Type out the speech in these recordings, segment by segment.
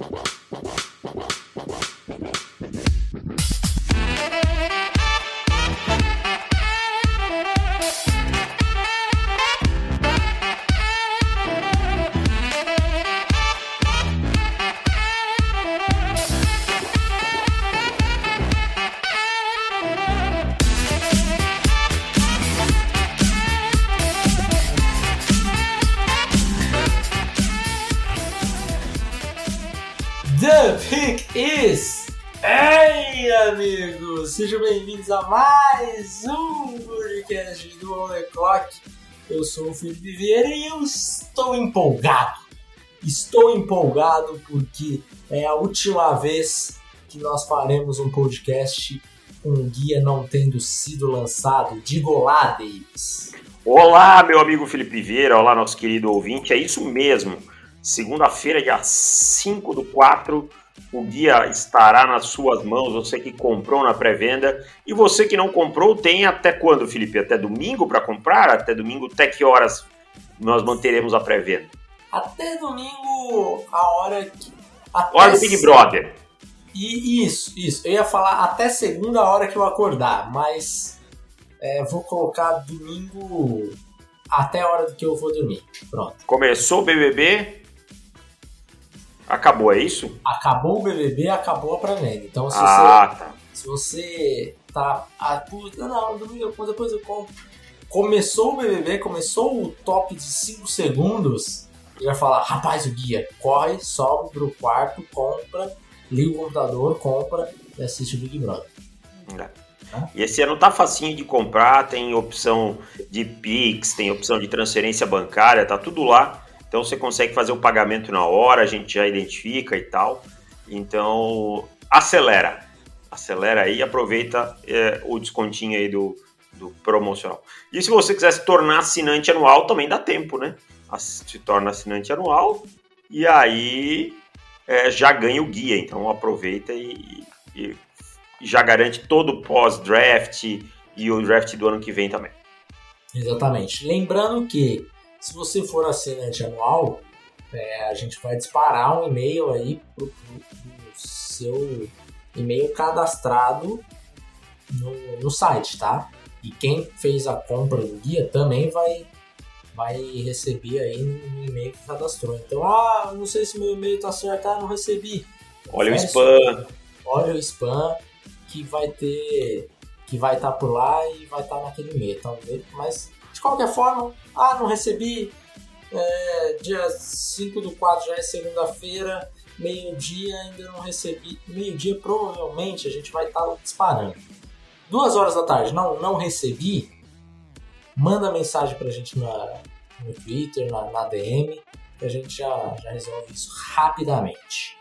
The Sejam bem-vindos a mais um podcast do On Clock. Eu sou o Felipe Vieira e eu estou empolgado. Estou empolgado porque é a última vez que nós faremos um podcast com o guia não tendo sido lançado. Diga olá, Davis. Olá, meu amigo Felipe Vieira, olá, nosso querido ouvinte. É isso mesmo. Segunda-feira, dia 5 do 4, o guia estará nas suas mãos. Você que comprou na pré-venda e você que não comprou, tem até quando, Felipe? Até domingo para comprar? Até domingo, até que horas nós manteremos a pré-venda? Até domingo, a hora que. Até Hora do Big Brother. E isso, isso. Eu ia falar até segunda hora que eu acordar, mas é, vou colocar domingo até a hora que eu vou dormir. Pronto. Começou o BBB, acabou, é isso? Acabou o BBB, acabou a pré-venda. Então, se Ah, tá. você, se você tá. Ah, puta, não, depois, depois eu compro. Começou o BBB, começou o top de 5 segundos. E vai falar, rapaz, o guia, corre, sobe pro quarto, compra, liga o computador, compra e assiste o Big Brother. E esse ano tá facinho de comprar, tem opção de Pix, tem opção de transferência bancária, tá tudo lá. Então você consegue fazer o pagamento na hora, a gente já identifica e tal. Então acelera, acelera aí, aproveita é, o descontinho aí do, do promocional. E se você quiser se tornar assinante anual, também dá tempo, né? Se torna assinante anual e aí é, já ganha o guia. Então aproveita e- e e já garante todo o pós-draft e o draft do ano que vem também. Exatamente. Lembrando que se você for assinante anual, é, a gente vai disparar um e-mail aí pro, pro- pro seu e-mail cadastrado no, no site, tá? E quem fez a compra do guia também vai, vai receber aí no e-mail que cadastrou. Então, ah, não sei se meu e-mail tá certo, ah, não recebi. Olha o spam. olha o spam que vai ter que vai estar por lá e vai estar naquele e-mail, talvez. Mas de qualquer forma, ah, não recebi. é, dia 5 do 4 já é segunda-feira, meio-dia ainda não recebi. Meio-dia provavelmente a gente vai estar disparando. Duas horas da tarde, não, não recebi. Manda mensagem pra gente na, no Twitter, na, na DM, que a gente já, já resolve isso rapidamente.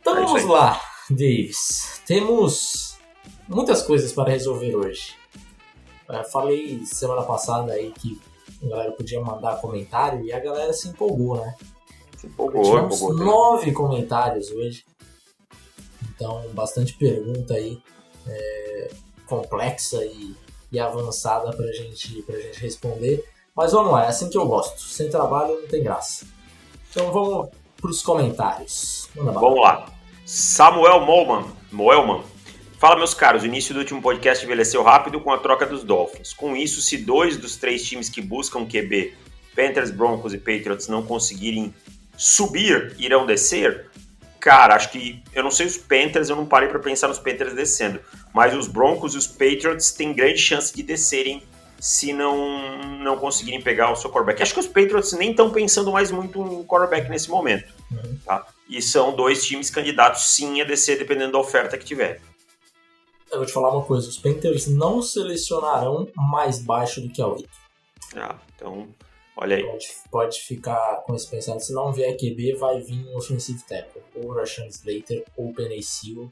Então É vamos lá, Davis. Temos muitas coisas para resolver hoje. É, falei semana passada aí que a galera podia mandar comentário e a galera se empolgou, né? Se empolgou, Tivemos empolgou. nove comentários hoje. Então, bastante pergunta aí é, complexa e, e avançada pra gente, pra gente responder. Mas vamos lá, é assim que eu gosto. Sem trabalho não tem graça. Então vamos pros comentários. Vamos lá. Samuel Molman. Moelman. Fala, meus caros. O início do último podcast envelheceu rápido com a troca dos Dolphins. Com isso, se dois dos três times que buscam QB, Panthers, Broncos e Patriots, não conseguirem subir, irão descer? Cara, acho que. Eu não sei os Panthers, eu não parei para pensar nos Panthers descendo. Mas os Broncos e os Patriots têm grande chance de descerem se não, não conseguirem pegar o seu quarterback. Acho que os Patriots nem estão pensando mais muito em quarterback nesse momento. Uhum. Tá? E são dois times candidatos sim a descer, dependendo da oferta que tiver. Eu vou te falar uma coisa: os Panthers não selecionarão mais baixo do que a 8. Ah, então, olha aí. Pode, pode ficar com esse pensamento. Se não vier QB, vai vir um offensive tackle. Ou Rashan Slater, ou Penny Sewell.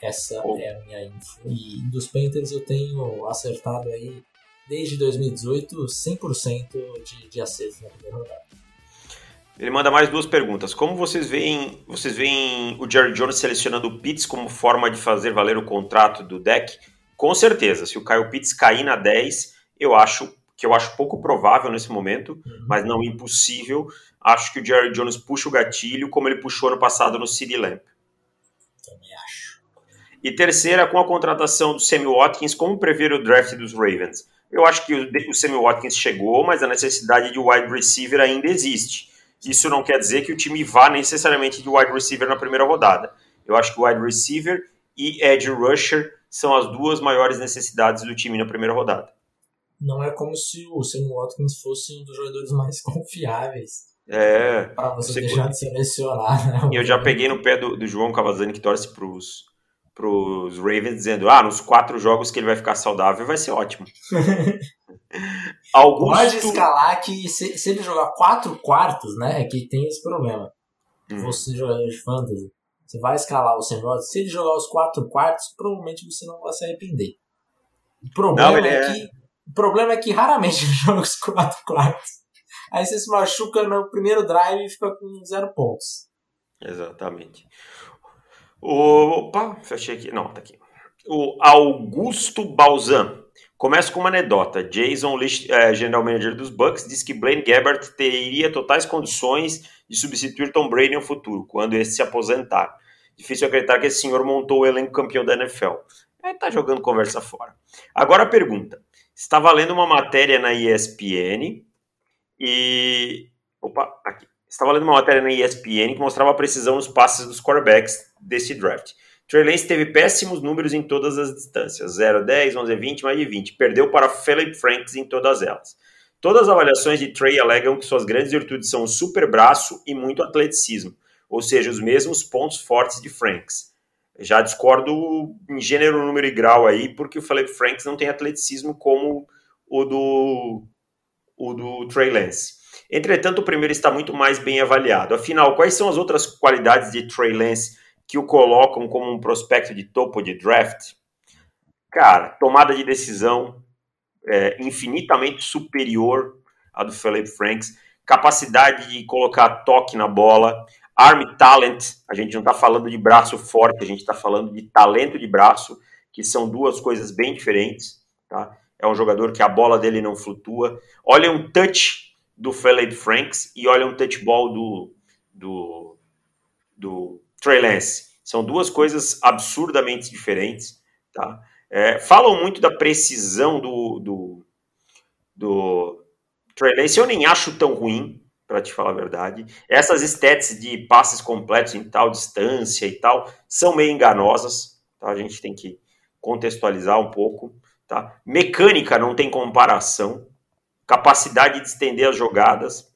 Essa Ou- é a minha info. E dos Panthers eu tenho acertado aí, desde 2018, 100% de, de acerto na primeira rodada. Ele manda mais duas perguntas. Como vocês veem, vocês veem o Jerry Jones selecionando o Pitts como forma de fazer valer o contrato do deck? Com certeza. Se o Kyle Pitts cair na 10, eu acho que eu acho pouco provável nesse momento, Uhum. mas não impossível. acho que o Jerry Jones puxa o gatilho, como ele puxou no passado no CD Lamp. Também acho. E terceira, com a contratação do Sammy Watkins, como prever o draft dos Ravens? Eu acho que o Sammy Watkins chegou, mas a necessidade de wide receiver ainda existe. Isso não quer dizer que o time vá necessariamente de wide receiver na primeira rodada. Eu acho que wide receiver e edge rusher são as duas maiores necessidades do time na primeira rodada. Não é como se o Sam Watkins fosse um dos jogadores mais confiáveis. É. Para você, você deixar de selecionar, né? Eu já peguei no pé do, do João Cavazzani que torce pros, pros Ravens, dizendo: ah, nos quatro jogos que ele vai ficar saudável vai ser ótimo. Augusto... Pode escalar que se, se, ele jogar quatro quartos, né? É que tem esse problema. Hum. Você, jogador de fantasy, você vai escalar o Sam Se ele jogar os quatro quartos, provavelmente você não vai se arrepender. O problema, não, é, é, que, o problema é que raramente ele joga os quatro quartos. Aí você se machuca no primeiro drive e fica com zero pontos. Exatamente. Opa, fechei aqui. Não, tá aqui. O Augusto Balzan. Começa com uma anedota. Jason é, general manager dos Bucks, disse que Blaine Gabbert teria totais condições de substituir Tom Brady no futuro, quando esse se aposentar. Difícil acreditar que esse senhor montou o elenco campeão da NFL. É, tá jogando conversa fora. Agora a pergunta. Estava lendo uma matéria na ESPN e. Opa, aqui. Estava lendo uma matéria na ESPN que mostrava a precisão nos passes dos quarterbacks desse draft. Trey Lance teve péssimos números em todas as distâncias, 0, 10, 11, 20, mais de 20. Perdeu para Philip Franks em todas elas. Todas as avaliações de Trey alegam que suas grandes virtudes são o super braço e muito atleticismo, ou seja, os mesmos pontos fortes de Franks. Já discordo em gênero, número e grau aí, porque o Philip Franks não tem atleticismo como o do, o do Trey Lance. Entretanto, o primeiro está muito mais bem avaliado. Afinal, quais são as outras qualidades de Trey Lance que o colocam como um prospecto de topo de draft? Cara, tomada de decisão é, infinitamente superior à do Philip Franks, capacidade de colocar toque na bola, arm talent, a gente não está falando de braço forte, a gente está falando de talento de braço, que são duas coisas bem diferentes. Tá? É um jogador que a bola dele não flutua. Olha um touch do Philip Franks e olha um touch ball do, do, do Trey Lance. São duas coisas absurdamente diferentes. Tá? É, falam muito da precisão do, do, do Trey Lance. Eu nem acho tão ruim, para te falar a verdade. Essas stats de passes completos em tal distância e tal são meio enganosas, tá? A gente tem que contextualizar um pouco, tá? Mecânica não tem comparação, capacidade de estender as jogadas,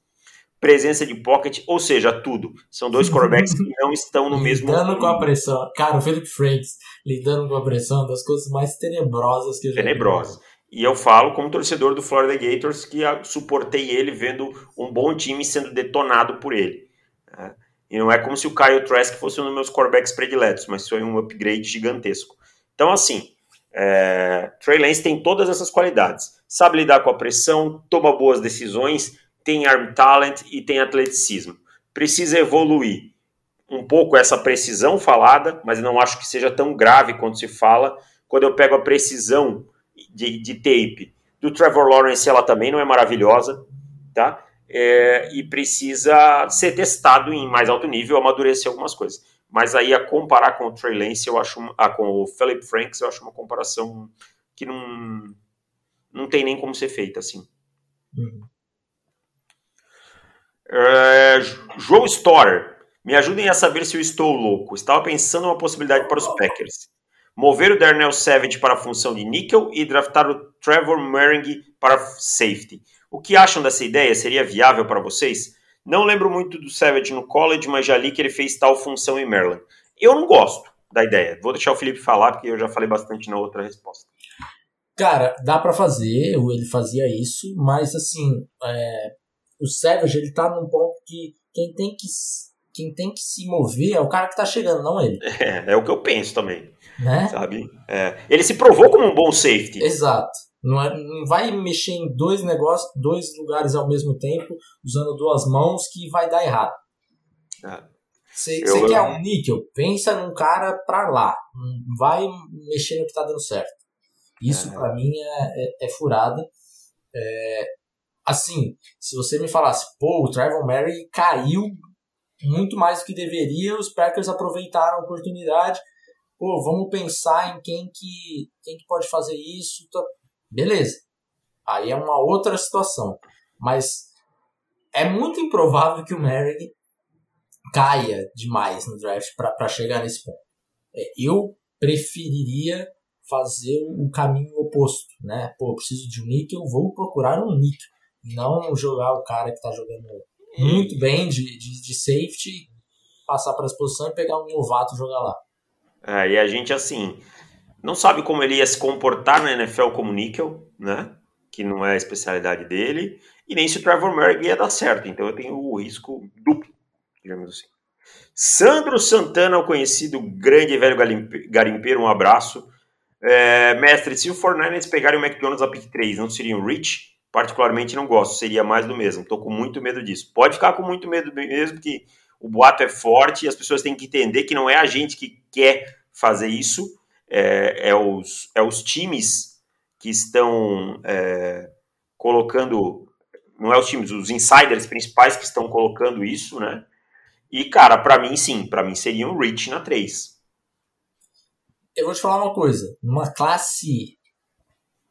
presença de pocket, ou seja, tudo. São dois quarterbacks que não estão no mesmo Lidando com a pressão. Cara, o Philip Franks lidando com a pressão das coisas mais tenebrosas que eu já Tenebrosas. E eu falo como torcedor do Florida Gators que suportei ele vendo um bom time sendo detonado por ele. Né? E não é como se o Kyle Trask fosse um dos meus quarterbacks prediletos, mas foi um upgrade gigantesco. Então, assim, é, Trey Lance tem todas essas qualidades. Sabe lidar com a pressão, toma boas decisões, tem arm talent e tem atleticismo. Precisa evoluir um pouco essa precisão falada, mas não acho que seja tão grave quanto se fala. Quando eu pego a precisão de, de tape do Trevor Lawrence, ela também não é maravilhosa, tá? É, e precisa ser testado em mais alto nível, amadurecer algumas coisas. Mas aí a comparar com o Trey Lance, eu acho, ah, com o Philip Franks, eu acho uma comparação que não, não tem nem como ser feita assim. Uhum. É, João Storer, me ajudem a saber se eu estou louco. Estava pensando uma possibilidade para os Packers mover o Darnell Savage para a função de níquel e draftar o Trevor Merring para safety. O que acham dessa ideia? Seria viável para vocês? Não lembro muito do Savage no college, mas já li que ele fez tal função em Maryland. Eu não gosto da ideia. Vou deixar o Felipe falar, porque eu já falei bastante na outra resposta. Cara, dá para fazer, ele fazia isso, mas assim, é, o Savage ele tá num ponto que quem tem que quem tem que se mover é o cara que tá chegando, não ele. É, é o que eu penso também. Né? Sabe? É. Ele se provou como um bom safety. Exato. Não, é, não vai mexer em dois negócios, dois lugares ao mesmo tempo, usando duas mãos, que vai dar errado. Você é. quer um níquel? Pensa num cara pra lá. Vai mexer no que tá dando certo. Isso é. para mim é, é, é furada. É, assim, se você me falasse, pô, o Trevor Mary caiu muito mais do que deveria, os Packers aproveitaram a oportunidade, pô, vamos pensar em quem que, quem que pode fazer isso, tá? Beleza. Aí é uma outra situação. Mas é muito improvável que o Merrick caia demais no draft para chegar nesse ponto. É, eu preferiria fazer o caminho oposto, né? Pô, preciso de um nick, eu vou procurar um nick. Não jogar o cara que tá jogando muito bem de, de, de safety, passar para a exposição e pegar um novato e jogar lá. É, e a gente, assim, não sabe como ele ia se comportar na NFL como níquel, né? Que não é a especialidade dele. E nem se o Trevor Merrick ia dar certo. Então eu tenho o risco duplo, digamos assim. Sandro Santana, o conhecido grande e velho garimpeiro, um abraço. É, mestre, se o Fortnite pegarem o McDonald's a pick 3, não seria um reach? Particularmente não gosto, seria mais do mesmo. Tô com muito medo disso. Pode ficar com muito medo mesmo, porque o boato é forte e as pessoas têm que entender que não é a gente que quer fazer isso, é, é, os, é os times que estão é, colocando, não é os times, os insiders principais que estão colocando isso, né? E, cara, para mim, sim, para mim seria um reach na 3. Eu vou te falar uma coisa. Numa classe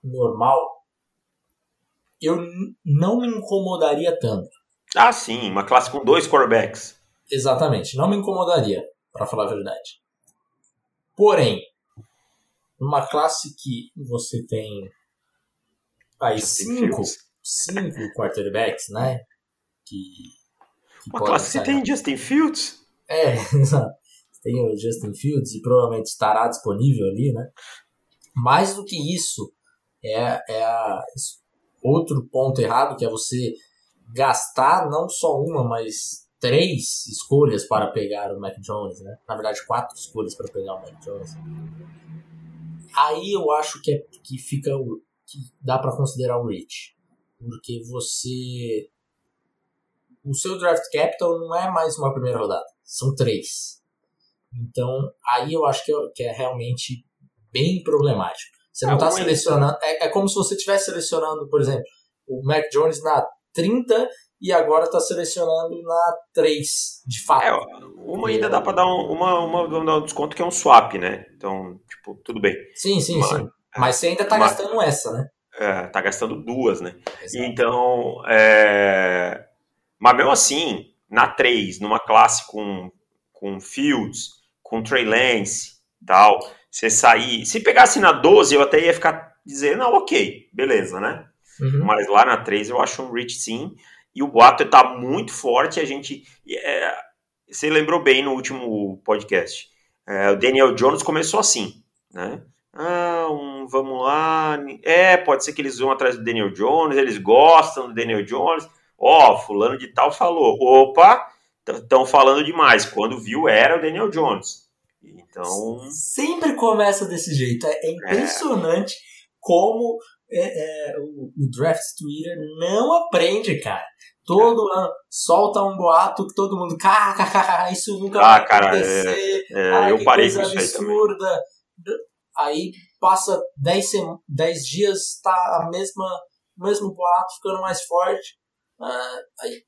normal, eu não me incomodaria tanto. Ah, sim, uma classe com dois quarterbacks. Exatamente, não me incomodaria, para falar a verdade. Porém, numa classe que você tem aí cinco, cinco quarterbacks, né? Que, que Uma classe que tem Justin Fields? É. Tem o Justin Fields e provavelmente estará disponível ali, né? Mais do que isso, é, é a, outro ponto errado, que é você gastar não só uma, mas três escolhas para pegar o Mac Jones, né? Na verdade, quatro escolhas para pegar o Mac Jones. Aí eu acho que, é, que fica que dá para considerar o reach, porque você o seu draft capital não é mais uma primeira rodada, são três. Então aí eu acho que é, que é realmente bem problemático. Você não está é, selecionando. É, é como se você estivesse selecionando, por exemplo, o Mac Jones na 30 e agora está selecionando na 3, de fato. É, uma ainda dá para dar um, uma, uma, um desconto que é um swap, né? Então, tipo, tudo bem. Sim, sim, uma, sim. Mas você ainda está gastando essa, né? É, tá gastando duas, né? Exato. Então, é... mas mesmo assim, na 3, numa classe com, com Fields, com Trey Lance tal, você sair. Se pegasse na 12, eu até ia ficar dizendo, não, ok, beleza, né? Uhum. Mas lá na 3 eu acho um reach sim. E o boato está muito forte. A gente. É, você lembrou bem no último podcast. É, o Daniel Jones começou assim, né? Ah, um, vamos lá. É, pode ser que eles vão atrás do Daniel Jones, eles gostam do Daniel Jones. Ó, oh, fulano de tal falou. Opa, estão falando demais. Quando viu, era o Daniel Jones. Então. Sempre começa desse jeito. É, é impressionante é. como é, é, o, o, draft Twitter não aprende, cara. Todo é. ano solta um boato que todo mundo. Isso nunca ah, vai cara, acontecer. É, é, Ai, eu parei com isso absurda. aí Aí passa 10, 10 dias, tá a mesma, o mesmo boato ficando mais forte. Ah, aí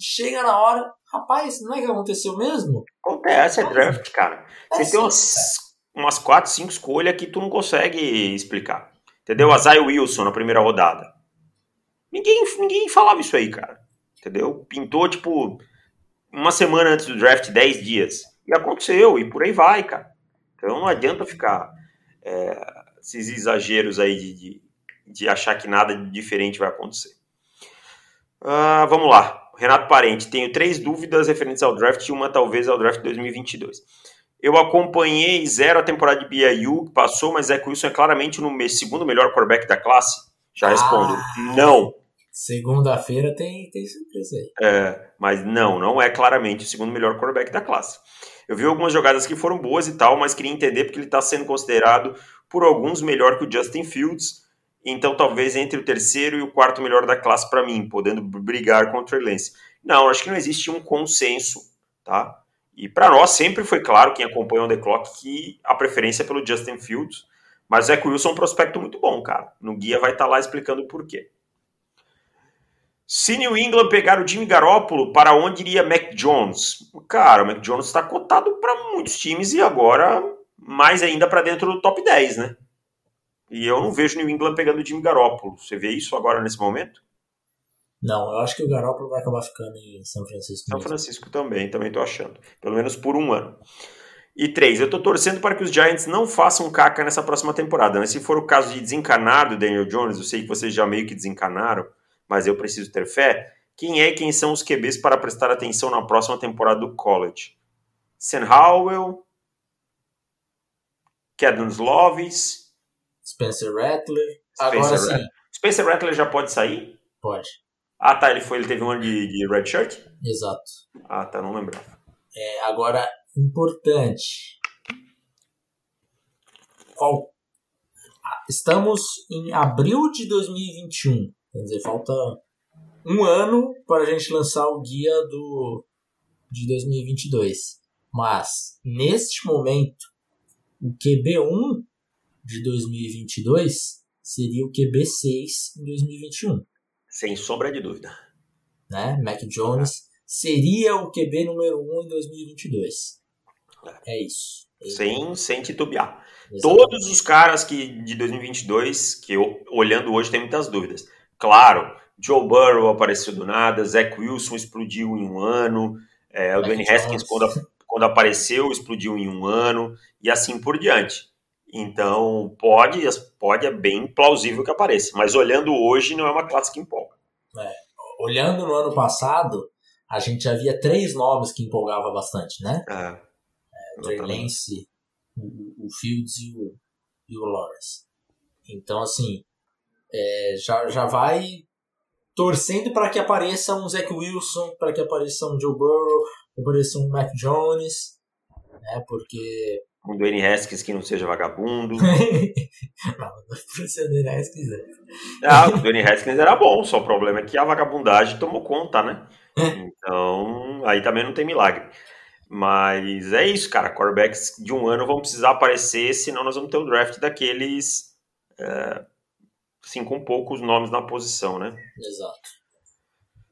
chega na hora, rapaz, não é que aconteceu mesmo? Acontece, é draft, cara. Você é tem umas, umas 4, 5 escolhas que tu não consegue explicar. Entendeu? A Zay Wilson na primeira rodada. Ninguém, ninguém falava isso aí, cara. Entendeu? Pintou, tipo, uma semana antes do draft, 10 dias. E aconteceu, e por aí vai, cara. Então não adianta ficar é, esses exageros aí de, de, de achar que nada diferente vai acontecer. Uh, vamos lá. Renato Parente, tenho três dúvidas referentes ao draft e uma talvez ao draft 2022. Eu acompanhei zero a temporada de BYU, que passou, mas Zach Wilson é claramente o segundo melhor quarterback da classe? Já respondo, ah, não. Segunda-feira tem, tem surpresa aí. É, mas não, não é claramente o segundo melhor quarterback da classe. Eu vi algumas jogadas que foram boas e tal, mas queria entender porque ele está sendo considerado por alguns melhor que o Justin Fields, então talvez entre o terceiro e o quarto melhor da classe para mim, podendo brigar contra o Lance. Não, acho que não existe um consenso, tá? E para nós sempre foi claro, quem acompanha o The Clock, que a preferência é pelo Justin Fields, mas o Zach Wilson é um prospecto muito bom, cara. No guia vai estar tá lá explicando o porquê. Se New England pegar o Jimmy Garoppolo, para onde iria Mac Jones? Cara, o Mac Jones está cotado para muitos times e agora mais ainda para dentro do top 10, né? E eu não vejo New England pegando o Jimmy Garoppolo. Você vê isso agora nesse momento? Não, eu acho que o Garoppolo vai acabar ficando em São Francisco. São mesmo. Francisco também, também estou achando. Pelo menos por um ano. E três, eu estou torcendo para que os Giants não façam caca nessa próxima temporada. Mas se for o caso de desencanar do Daniel Jones, eu sei que vocês já meio que desencanaram, mas eu preciso ter fé. Quem é e quem são os QBs para prestar atenção na próxima temporada do college? Sam Howell, Kedon Slovis, Spencer Rattler. Spencer Agora sim. Spencer Rattler já pode sair? Pode. Ah, tá. Ele foi, ele teve um ano de, de red shirt? Exato. Ah, tá. Não lembrava. É, agora, importante. Qual... Estamos em abril de 2021. Quer dizer, falta um ano para a gente lançar o guia do de 2022. Mas, neste momento, o QB1 de 2022 seria o QB6 em 2021. Sem sombra de dúvida. Né? Mac Jones seria o QB número 1 em 2022. É isso. Sem, sem titubear. Exatamente. Todos os caras que de 2022, que eu, olhando hoje, tem muitas dúvidas. Claro, Joe Burrow apareceu do nada, Zach Wilson explodiu em um ano, é, o Dwayne Haskins, quando, quando apareceu, explodiu em um ano, e assim por diante. Então, pode, pode, é bem plausível que apareça. Mas olhando hoje, não é uma classe que empolga. É. Olhando no ano passado, a gente já via três nomes que empolgava bastante, né? É o Trey Lance, o, o, Fields e o, e o Lawrence. Então, assim, é, já, já vai torcendo para que apareça um Zach Wilson, para que apareça um Joe Burrow, apareça um Mac Jones, né? Porque. Um Dwayne Haskins que não seja vagabundo. não, Dwayne Haskins. Ah, o Dwayne Haskins era bom, só o problema é que a vagabundagem tomou conta, né? Então, aí também não tem milagre. Mas é isso, cara. Quarterbacks de um ano vão precisar aparecer, senão nós vamos ter um draft daqueles. É, assim, com poucos nomes na posição, né? Exato.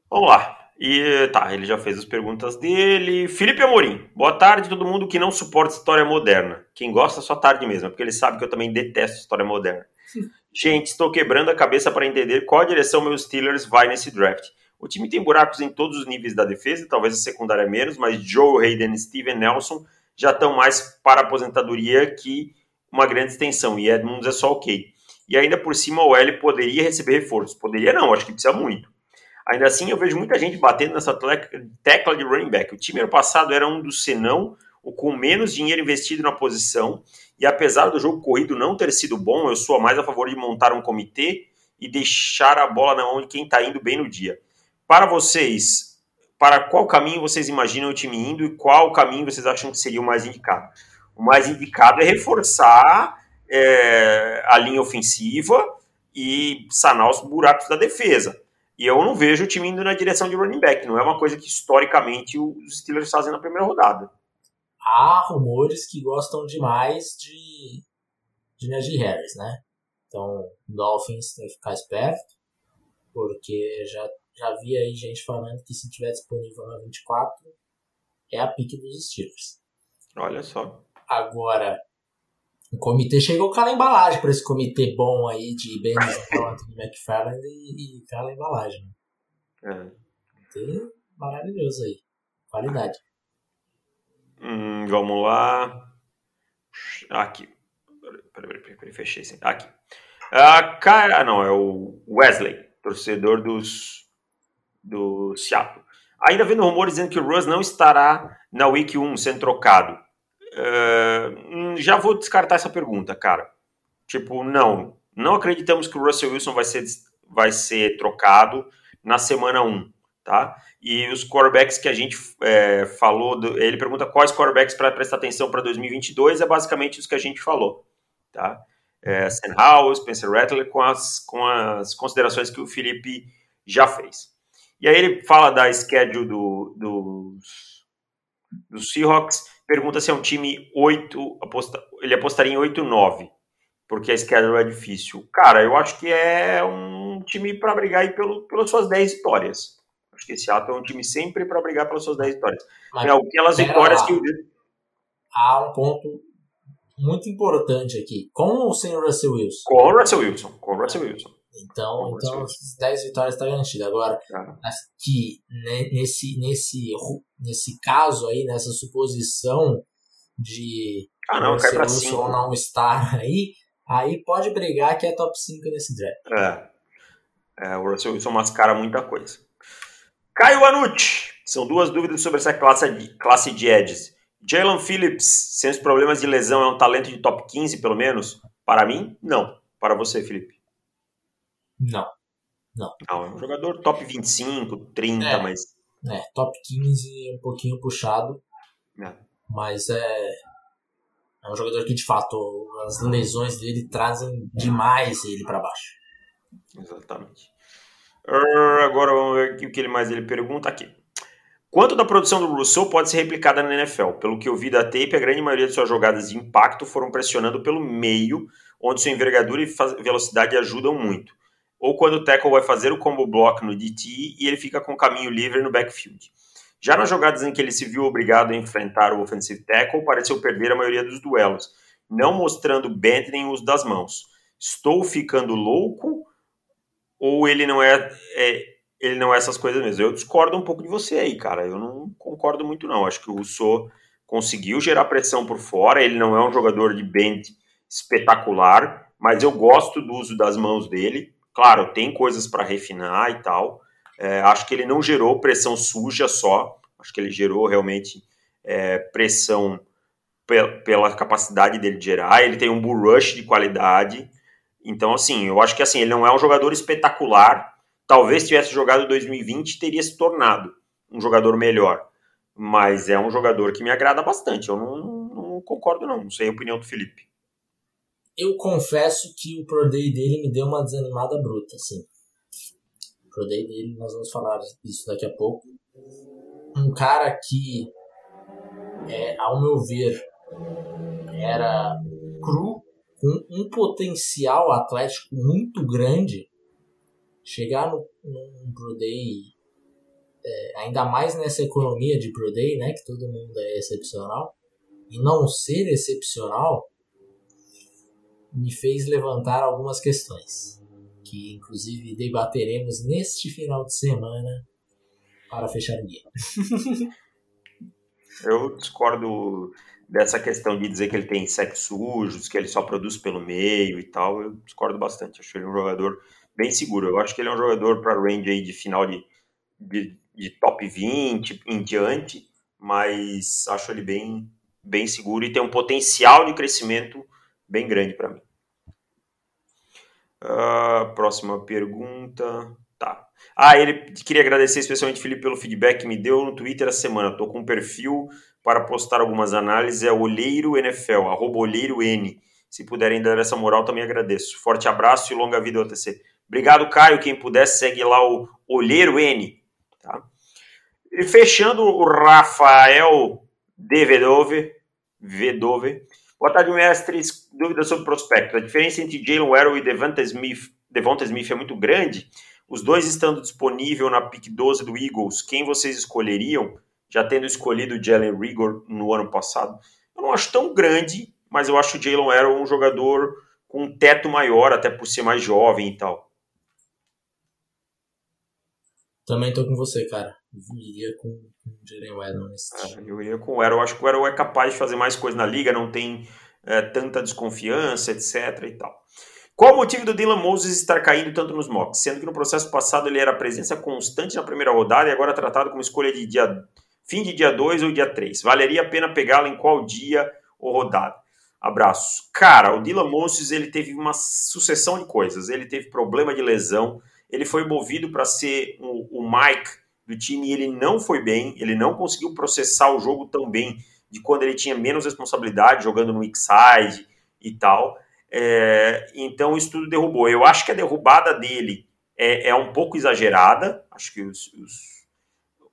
Vamos lá. E tá, ele já fez as perguntas dele. Felipe Amorim, boa tarde, todo mundo que não suporta história moderna. Quem gosta, só tarde mesmo, porque ele sabe que eu também detesto história moderna. Gente, estou quebrando a cabeça para entender qual direção meus Steelers vai nesse draft. O time tem buracos em todos os níveis da defesa, talvez a secundária menos, mas Joe Hayden e Steven Nelson já estão mais para aposentadoria que uma grande extensão, e Edmunds é só ok. E ainda por cima o L poderia receber reforços. Poderia não, acho que precisa muito. Ainda assim, eu vejo muita gente batendo nessa tecla de running back. O time ano passado era um dos senão o com menos dinheiro investido na posição, e apesar do jogo corrido não ter sido bom, eu sou mais a favor de montar um comitê e deixar a bola na mão de quem está indo bem no dia. Para vocês, para qual caminho vocês imaginam o time indo e qual caminho vocês acham que seria o mais indicado? O mais indicado é reforçar é, a linha ofensiva e sanar os buracos da defesa. E eu não vejo o time indo na direção de running back. Não é uma coisa que historicamente os Steelers fazem na primeira rodada. Há rumores que gostam demais de, de Najee Harris, né? Então, Dolphins tem que ficar esperto, porque já já vi aí gente falando que se tiver disponível na 24, é a pique dos Steelers. Olha só. Agora, o comitê chegou com a embalagem para esse comitê bom aí de Ben Anthony McFarland e, e aquela embalagem. É. Comitê maravilhoso aí. Qualidade. Hum, vamos lá. Aqui. Peraí, peraí, peraí, fechei. Aqui. Ah, cara, não, é o Wesley, torcedor dos do Seattle. Ainda vendo rumores dizendo que o Russ não estará na Week 1 sendo trocado. Uh, já vou descartar essa pergunta, cara. Tipo, não. Não acreditamos que o Russell Wilson vai ser, vai ser trocado na semana 1, tá? E os quarterbacks que a gente é, falou, do, ele pergunta quais quarterbacks para prestar atenção para 2022, é basicamente os que a gente falou, tá? É, Sam Howell, Spencer Rattler, com as, com as considerações que o Felipe já fez. E aí ele fala da schedule do, do Seahawks, pergunta se é um time 8, aposta, ele apostaria em 8-9, porque a schedule é difícil. Cara, eu acho que é um time para brigar aí pelo, pelas suas 10 vitórias. Acho que Seattle é um time sempre para brigar pelas suas 10 vitórias. Mas, é, aquelas vitórias lá. que o. Há um ponto muito importante aqui. Com ou sem o Russell Wilson? Com o Russell Wilson. Com o Russell Wilson. Então, então as 10 vitórias está garantido. Agora, ah. que nesse, nesse, nesse caso aí, nessa suposição de ah, não, cai pra Wilson não estar aí, aí pode brigar que é top 5 nesse draft. É. é o Russell Wilson mascara muita coisa. Caio Anucci. São duas dúvidas sobre essa classe de, classe de edges. Jalen Phillips, sem os problemas de lesão, é um talento de top 15, pelo menos? Para mim, não. Para você, Felipe? Não. Não. Não, é um jogador top 25, 30, é, mas. É, top 15 um pouquinho puxado. É. Mas é. É um jogador que, de fato, as lesões dele trazem demais ele para baixo. Exatamente. Agora vamos ver o que ele mais ele pergunta aqui. Quanto da produção do Rousseau pode ser replicada na NFL? Pelo que eu vi da tape, a grande maioria de suas jogadas de impacto foram pressionando pelo meio, onde sua envergadura e velocidade ajudam muito. Ou quando o tackle vai fazer o combo block no DT e ele fica com o caminho livre no backfield. Já nas jogadas em que ele se viu obrigado a enfrentar o offensive tackle, pareceu perder a maioria dos duelos, não mostrando bend nem uso das mãos. Estou ficando louco ou ele não é, é, ele não é essas coisas mesmo? Eu discordo um pouco de você aí, cara. Eu não concordo muito não. Acho que o Rousseau conseguiu gerar pressão por fora. Ele não é um jogador de bend espetacular, mas eu gosto do uso das mãos dele. Claro, tem coisas para refinar e tal. É, acho que ele não gerou pressão suja só, acho que ele gerou realmente é, pressão pela capacidade dele de gerar. Ele tem um bull rush de qualidade. Então, assim, eu acho que assim, ele não é um jogador espetacular. Talvez tivesse jogado 2020 teria se tornado um jogador melhor. Mas é um jogador que me agrada bastante. Eu não, não concordo, não. Não sei a opinião do Felipe. Eu confesso que o Pro Day dele me deu uma desanimada bruta, assim. Pro Day dele, nós vamos falar disso daqui a pouco. Um cara que, é, ao meu ver, era cru, com um potencial atlético muito grande, chegar no, num Pro Day, é, ainda mais nessa economia de Pro Day, né, que todo mundo é excepcional, e não ser excepcional, me fez levantar algumas questões que inclusive debateremos neste final de semana para fechar o dia. Eu discordo dessa questão de dizer que ele tem sexo sujos, que ele só produz pelo meio e tal. Eu discordo bastante. Acho ele um jogador bem seguro. Eu acho que ele é um jogador para range aí de final de, de, de, top 20 em diante, mas acho ele bem, bem seguro e tem um potencial de crescimento bem grande para mim. Uh, próxima pergunta. Tá. Ah, ele queria agradecer especialmente Felipe pelo feedback que me deu no Twitter essa semana. Tô com um perfil para postar algumas análises, é Olheiro NFL, arroba Olheiro N. Se puderem dar essa moral, também agradeço. Forte abraço e longa vida ao OTC. Obrigado, Caio. Quem puder, segue lá o Olheiro N. Tá? E fechando o Rafael Devedove, Vedove, Boa tarde, mestres. Dúvidas sobre prospecto. A diferença entre Jalen Warren e Devonta Smith, Devonta Smith é muito grande. Os dois estando disponível na pick 12 do Eagles, quem vocês escolheriam? Já tendo escolhido o Jalen Rigor no ano passado. Eu não acho tão grande, mas eu acho o Jalen Warren um jogador com um teto maior, até por ser mais jovem e tal. Também tô com você, cara. Eu iria com o Jalen Waddle nesse é, Eu iria com o Arrow. Acho que o Arrow é capaz de fazer mais coisa na liga, não tem é, tanta desconfiança, etc e tal. Qual o motivo do Dylan Moses estar caindo tanto nos mocks? Sendo que no processo passado ele era presença constante na primeira rodada e agora tratado como escolha de dia, fim de dia 2 ou dia 3. Valeria a pena pegá-lo em qual dia ou rodada? Abraços. Cara, o Dylan Moses ele teve uma sucessão de coisas. Ele teve problema de lesão, ele foi movido para ser o, o Mike do time ele não foi bem, ele não conseguiu processar o jogo tão bem de quando ele tinha menos responsabilidade jogando no weak side e tal. É, então isso tudo derrubou. Eu acho que a derrubada dele é, é um pouco exagerada. Acho que os, os,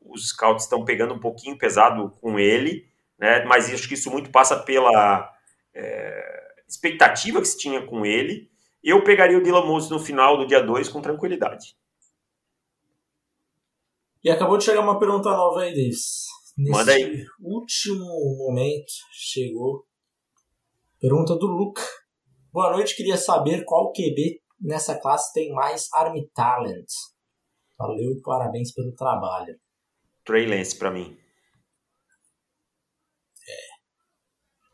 os, scouts estão pegando um pouquinho pesado com ele, né? mas acho que isso muito passa pela é, expectativa que se tinha com ele Eu pegaria o Dylan Moses no final do dia 2 com tranquilidade. E acabou de chegar uma pergunta nova aí, Davis. Nesse Manda aí. último momento chegou. Pergunta do Luca. Boa noite, queria saber qual QB nessa classe tem mais Army Talent. Valeu e parabéns pelo trabalho. Trey Lance pra mim.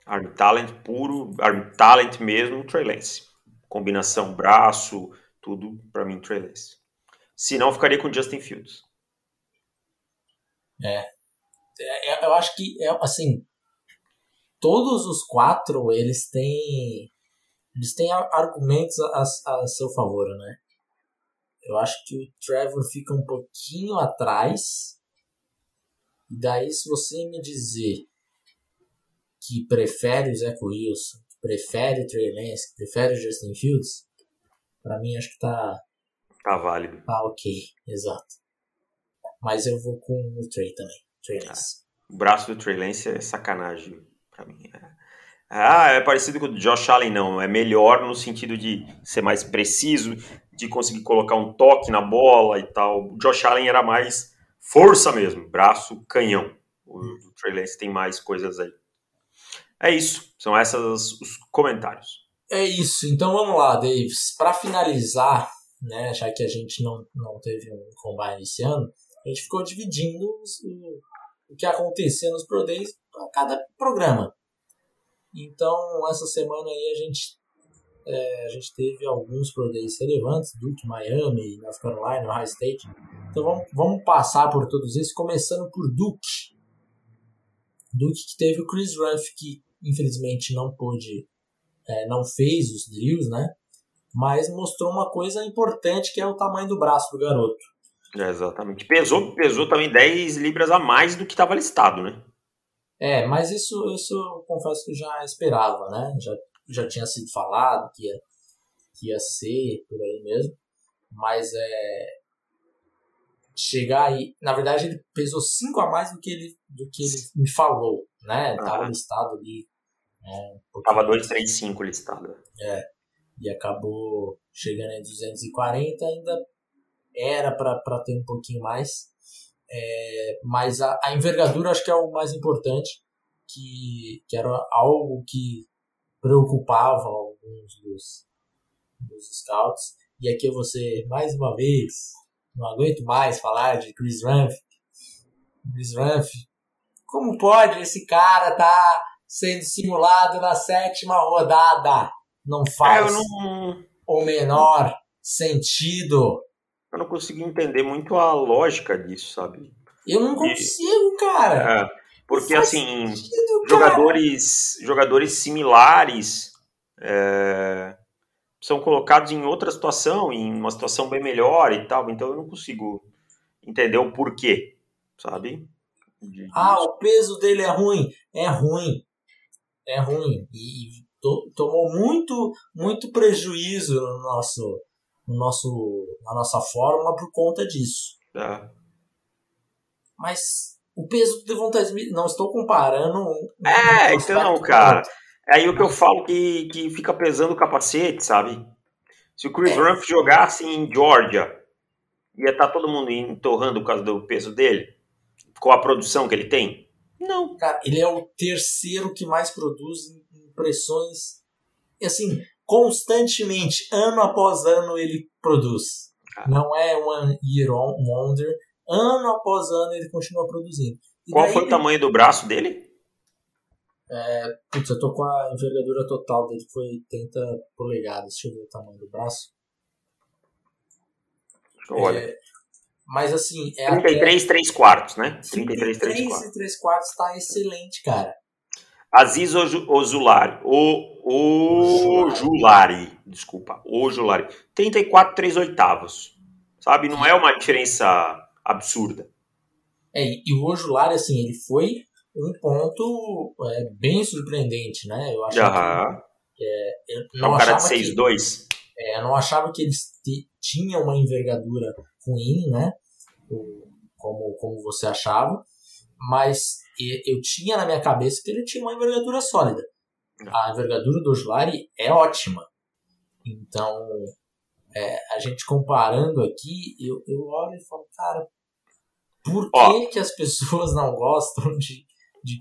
Arm Talent puro, Arm Talent mesmo, Trey Lance. Combinação braço, tudo pra mim, Trey Lance. Se não, ficaria com Justin Fields. É. é. Eu acho que, é, assim, todos os quatro, eles têm eles têm argumentos a, a seu favor, né? Eu acho que o Trevor fica um pouquinho atrás. E daí, se você me dizer que prefere o Zach Wilson, que prefere o Trey Lance, que prefere o Justin Fields, pra mim acho que tá. Tá válido. Tá ok, exato. Mas eu vou com o Trey também. Trey Lance. Ah, o braço do Trey Lance é sacanagem pra mim. É. Ah, é parecido com o Josh Allen, não. É melhor no sentido de ser mais preciso, de conseguir colocar um toque na bola e tal. O Josh Allen era mais força mesmo, braço, canhão. O, o Trey Lance tem mais coisas aí. É isso, são esses os comentários. É isso, então vamos lá, Davis. Para finalizar, né, já que a gente não, não teve um combine esse ano, a gente ficou dividindo o, que acontecia nos Pro Days a cada programa. Então, essa semana aí a gente, é, a gente teve alguns Pro Days relevantes, Duke, Miami, North Carolina, Ohio State. Então vamos, vamos passar por todos esses, começando por Duke. Duke que teve o Chris Ruff, que infelizmente não pôde, é, não fez os drills, né? Mas mostrou uma coisa importante que é o tamanho do braço do garoto. É, exatamente. Pesou, pesou também 10 libras a mais do que estava listado, né? É, mas isso, isso eu confesso que já esperava, né? Já, já tinha sido falado que ia, que ia ser por aí mesmo. Mas é. Chegar aí. Na verdade, ele pesou 5 a mais do que ele, do que ele me falou, né? Ah. Tava listado ali. É, Tava 235 listado. É. E acabou chegando em 240, ainda era para ter um pouquinho mais. É, mas a, a, envergadura acho que é o mais importante, que, que era algo que preocupava alguns dos, dos scouts. E aqui eu vou ser, mais uma vez, não aguento mais falar de Chris Rumph. Chris Rumph, como pode esse cara tá sendo simulado na sétima rodada? Não faz é, não... o menor sentido eu não consigo entender muito a lógica disso, sabe? Eu não consigo, e, cara. É, porque assim, sentido, jogadores, jogadores similares é, são colocados em outra situação, em uma situação bem melhor e tal. Então eu não consigo entender o porquê, sabe? De, ah, o peso dele é ruim. É ruim. É ruim. E, e to, tomou muito, muito prejuízo no nosso no nosso, na nossa fórmula por conta disso. É. Mas o peso do Devonta Smith, não estou comparando. É, então, cara. É aí o que eu falo que, que fica pesando o capacete, sabe? Se o Chris é. Rumph jogasse em Georgia, ia estar tá todo mundo entorrando por causa do peso dele? Com a produção que ele tem? Não. Cara, ele é o terceiro que mais produz impressões. Assim, constantemente, ano após ano, ele produz. Ah. Não é one year wonder. Ano após ano ele continua produzindo. E Qual foi ele... o tamanho do braço dele? É, putz, eu tô com a envergadura total dele, que foi 80 polegadas. Deixa eu ver o tamanho do braço. Olha. É, mas assim. É 33 até... 3 quartos, né? 33 3 quartos. 3 quartos tá excelente, cara. Aziz Ozulari. O, o Julari. Desculpa. O Julari. 34, 3 oitavos. Sabe? Não é uma diferença absurda. É, e o Ojulari, assim, ele foi um ponto é, bem surpreendente, né? Eu achava que, é, eu não é um cara de 6'2". É, eu não achava que eles tinham uma envergadura ruim, né? Como, como você achava. Mas eu tinha na minha cabeça que ele tinha uma envergadura sólida. A envergadura do Ojulari é ótima. Então, é, a gente comparando aqui, eu, eu olho e falo, cara, por que, que as pessoas não gostam de, de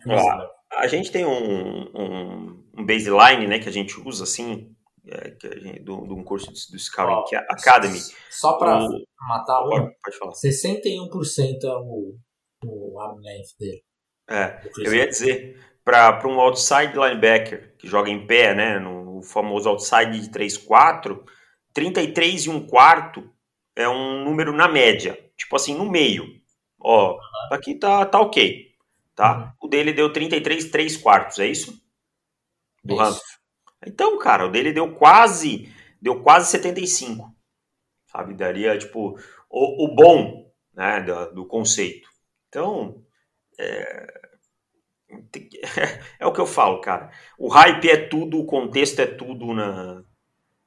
A gente tem um, um, um, baseline né, que a gente usa assim, é, gente, do, do um curso do, do Scouting oh, Academy. Só para matar um, pode, pode falar. 61% é o, o arm dele. É, eu ia dizer, para um outside linebacker que joga em pé, né, no famoso outside de 3-4, 33 e um quarto é um número na média, tipo assim, no meio. Ó, aqui tá, tá ok, tá? Uhum. O dele deu 33 3 quartos, é isso? Do isso. Então, cara, o dele deu quase, deu quase 75, sabe? Daria, tipo, o, o bom, né, do, do conceito. Então, é, é o que eu falo, cara. O hype é tudo, o contexto é tudo na,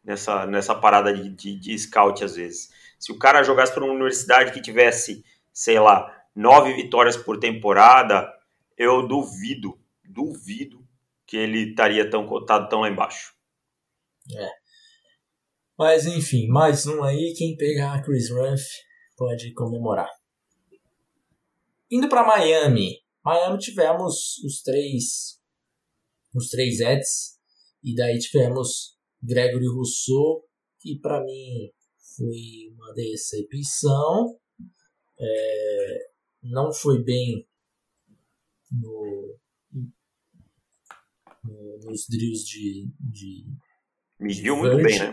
nessa, nessa parada de, de, de scout, às vezes. Se o cara jogasse para uma universidade que tivesse, sei lá, nove vitórias por temporada, eu duvido, duvido que ele estaria tão cotado tão lá embaixo. É. Mas enfim, mais um aí, quem pegar Chris Ruff pode comemorar. Indo para Miami, Miami tivemos os três os três Eds e daí tivemos Gregory Rousseau que para mim foi uma decepção. É, não foi bem no, no nos drills de, de mediu muito bem né?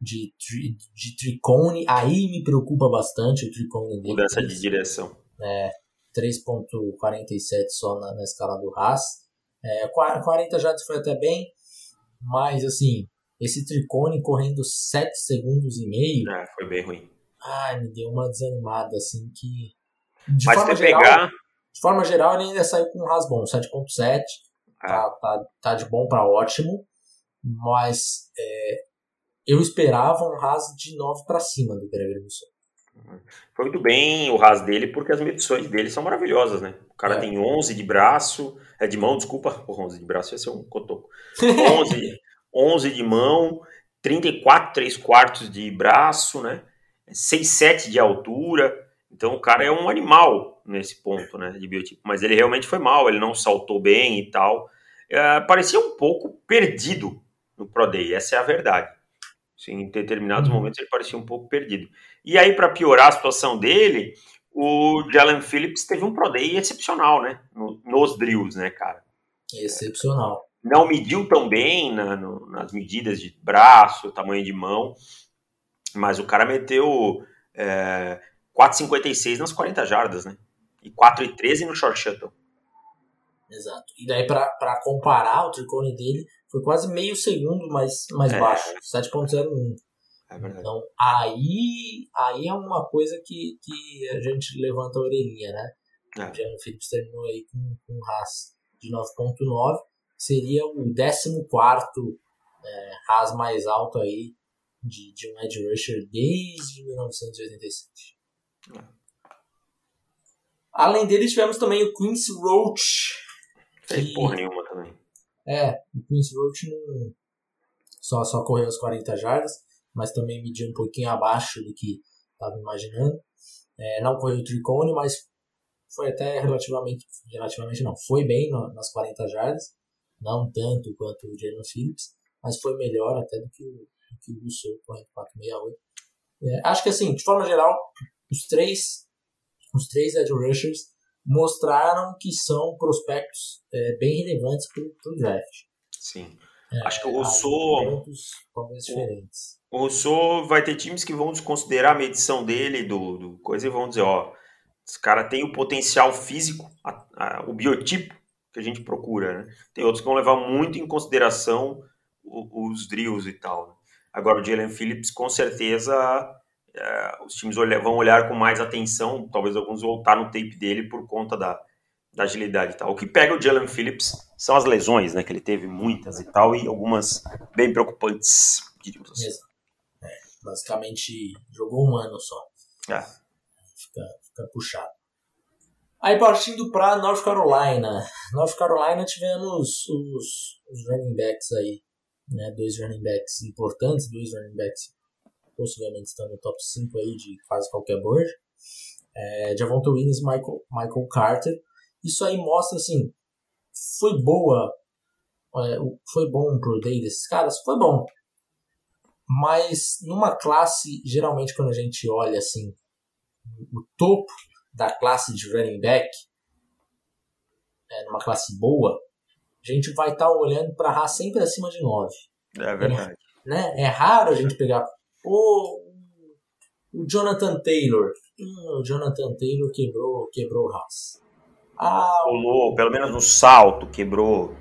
de, tri, de tricone. Aí me preocupa bastante o tricone dele mudança de direção. É 3.47 só na, na, escala do Haas. É, 40 já foi até bem, mas assim, esse tricone correndo 7 segundos e meio. É, foi bem ruim. Ai, me deu uma desanimada, assim, que. De mas forma geral, pegar. De forma geral, ele ainda saiu com um Haas bom, 7.7. É. Tá, tá, tá de bom para ótimo, mas é, eu esperava um Haas de 9 para cima do Gregory Rousseau. Foi muito bem o ras dele, porque as medições dele são maravilhosas, né? O cara é. tem 11 de braço, é de mão, desculpa, Porra, 11 de braço ia ser um cotoco. 11, 11 de mão, 34, 3 quartos de braço, né? 6, 7 de altura. Então o cara é um animal nesse ponto, né, de biotipo. Mas ele realmente foi mal, ele não saltou bem e tal. É, parecia um pouco perdido no Pro Day, essa é a verdade. Sim, em determinados uhum. momentos ele parecia um pouco perdido. E aí, para piorar a situação dele, o Jalen Phillips teve um Pro Day excepcional, né? nos drills, né, cara? Excepcional. Não mediu tão bem na, no, nas medidas de braço, tamanho de mão, mas o cara meteu é, 4,56 nas 40 jardas, né? E 4,13 no short shuttle. Exato. E daí, para comparar o tricone dele, foi quase meio segundo mais, mais é. baixo, 7.01. É verdade. Então, aí, aí é uma coisa que, que a gente levanta a orelhinha, né? É. O Jalen Phillips terminou aí com, com um RAS de 9.9, seria o 14 é, RAS mais alto aí de, de um edge rusher desde 1987. É. Além dele, tivemos também o Quincy Roach. Fez porra nenhuma. É, o Quincy Roach só, só correu as 40 jardas, mas também mediu um pouquinho abaixo do que estava imaginando. É, não correu o tricone, mas foi até relativamente, relativamente não, foi bem no, nas 40 jardas, não tanto quanto o Jalen Phillips, mas foi melhor até do que o, do que o Rousseau correndo 468. É, acho que assim, de forma geral, os três, os três edge rushers mostraram que são prospectos é, bem relevantes para o draft. Sim. É, Acho que o Rousseau. Talvez diferentes. O Rousseau vai ter times que vão desconsiderar a medição dele, do, do coisa, e vão dizer: ó, esse cara tem o potencial físico, a, a, o biotipo que a gente procura, né? Tem outros que vão levar muito em consideração os, os drills e tal. Né? Agora, o Jalen Phillips, com certeza, é, os times olhar, vão olhar com mais atenção, talvez alguns voltar no tape dele por conta da, da agilidade e tal. O que pega o Jalen Phillips são as lesões, né? Que ele teve muitas e tal, e algumas bem preocupantes, diríamos assim. É, basicamente jogou um ano só. É. Fica, fica puxado. Aí partindo para North Carolina. North Carolina tivemos os, os running backs aí né, dois running backs importantes, dois running backs possivelmente estão no top 5 aí de quase qualquer board. É, Javonte Williams e Michael, Michael Carter. Isso aí mostra, assim, foi boa, é, foi bom pro day desses caras? Foi bom. Mas numa classe, geralmente quando a gente olha, assim, o topo da classe de running back, é, numa classe boa, a gente vai estar tá olhando para sempre acima de 9. É verdade. É, né? é raro a gente pegar o, o Jonathan Taylor. Hum, o Jonathan Taylor quebrou, quebrou o Haas. Ah, Pulou, pelo menos no salto, quebrou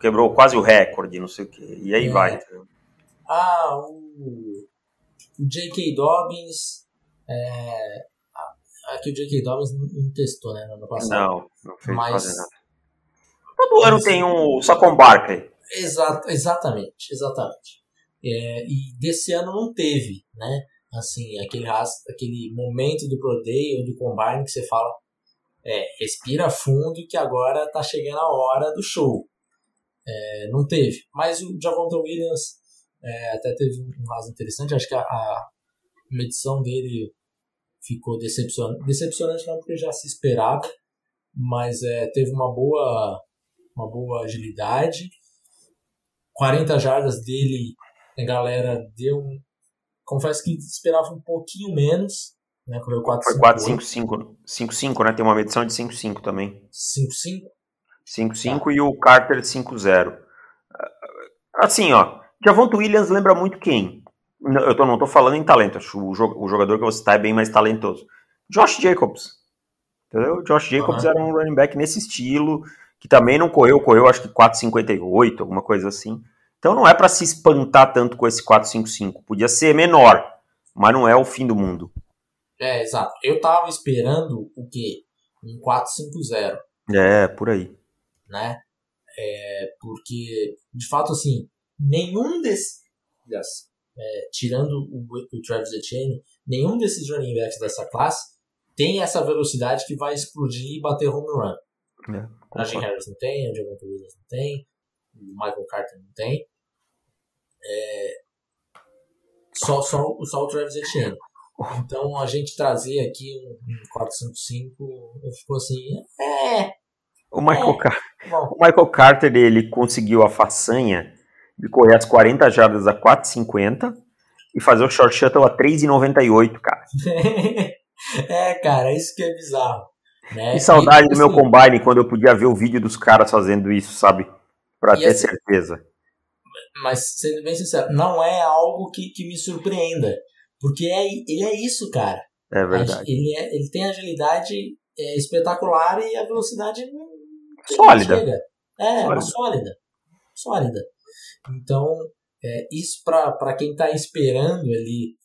quebrou quase o recorde, não sei o que. E aí é. vai. Ah, o, o J.K. Dobbins. É, aqui o J.K. Dobbins não, testou, né, no ano passado. Não, não fez mas, fazer nada. Todo ano tem um Sacon Barkley. Exato, exatamente, exatamente. É, e desse ano não teve, né? Assim, aquele, aquele momento do Pro Day ou do Combine que você fala, é, respira fundo que agora tá chegando a hora do show. É, não teve. Mas o Javonte Williams é, até teve um caso interessante, acho que a, a medição dele ficou decepcionante. Decepcionante não porque já se esperava, mas é, teve uma boa, uma boa agilidade. 40 jardas dele, a galera deu. Confesso que esperava um pouquinho menos. Né, foi 4-5-5, 5-5, né? Tem uma medição de 5-5 também. 5-5? 5-5 tá. e o Carter 5-0. Assim, ó, Javonto Williams lembra muito quem? Eu tô, não tô falando em talento, acho o, o jogador que você está é bem mais talentoso. Josh Jacobs. Entendeu? Josh Jacobs uhum. era um running back nesse estilo, que também não correu, correu acho que 4,58, alguma coisa assim. Então não é para se espantar tanto com esse 4,55. Podia ser menor, mas não é o fim do mundo. É, exato. Eu tava esperando o quê? Um 4,50. É, por aí. Né? É, porque, de fato, assim, nenhum desses é, tirando o, o Travis Etienne, nenhum desses running backs dessa classe tem essa velocidade que vai explodir e bater home run. É, Najee Harris não tem, o Javante Williams não tem, o Michael Carter não tem. É, só, só, só o Travis Etienne. Então a gente trazer aqui um, um 455, eu fico assim, é. O Michael, é, Car o Michael Carter ele conseguiu a façanha de correr as 40 jardas a 4,50 e fazer o short shuttle a 3,98, cara. é, cara, isso que é bizarro. Né? Que saudade e, do meu assim, combine quando eu podia ver o vídeo dos caras fazendo isso, sabe? Pra ter assim, certeza. Mas, sendo bem sincero, não é algo que, que me surpreenda. Porque é, ele é isso, cara. É verdade. Ele, é, ele tem agilidade é, espetacular e a velocidade sólida. É, sólida. uma sólida. Sólida. Então, é, isso para quem está esperando ali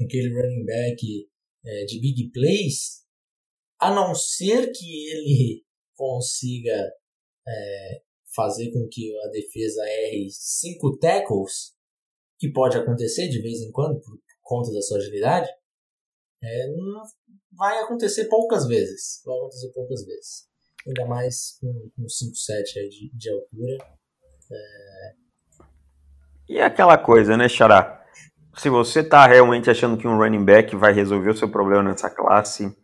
aquele running back é, de big plays, a não ser que ele consiga é, fazer com que a defesa erre cinco tackles, que pode acontecer de vez em quando por conta da sua agilidade, é, vai acontecer poucas vezes. Vai acontecer poucas vezes. Ainda mais com, com 5,7 de, de altura. É, e é aquela coisa, né, Xará? Se você está realmente achando que um running back vai resolver o seu problema nessa classe,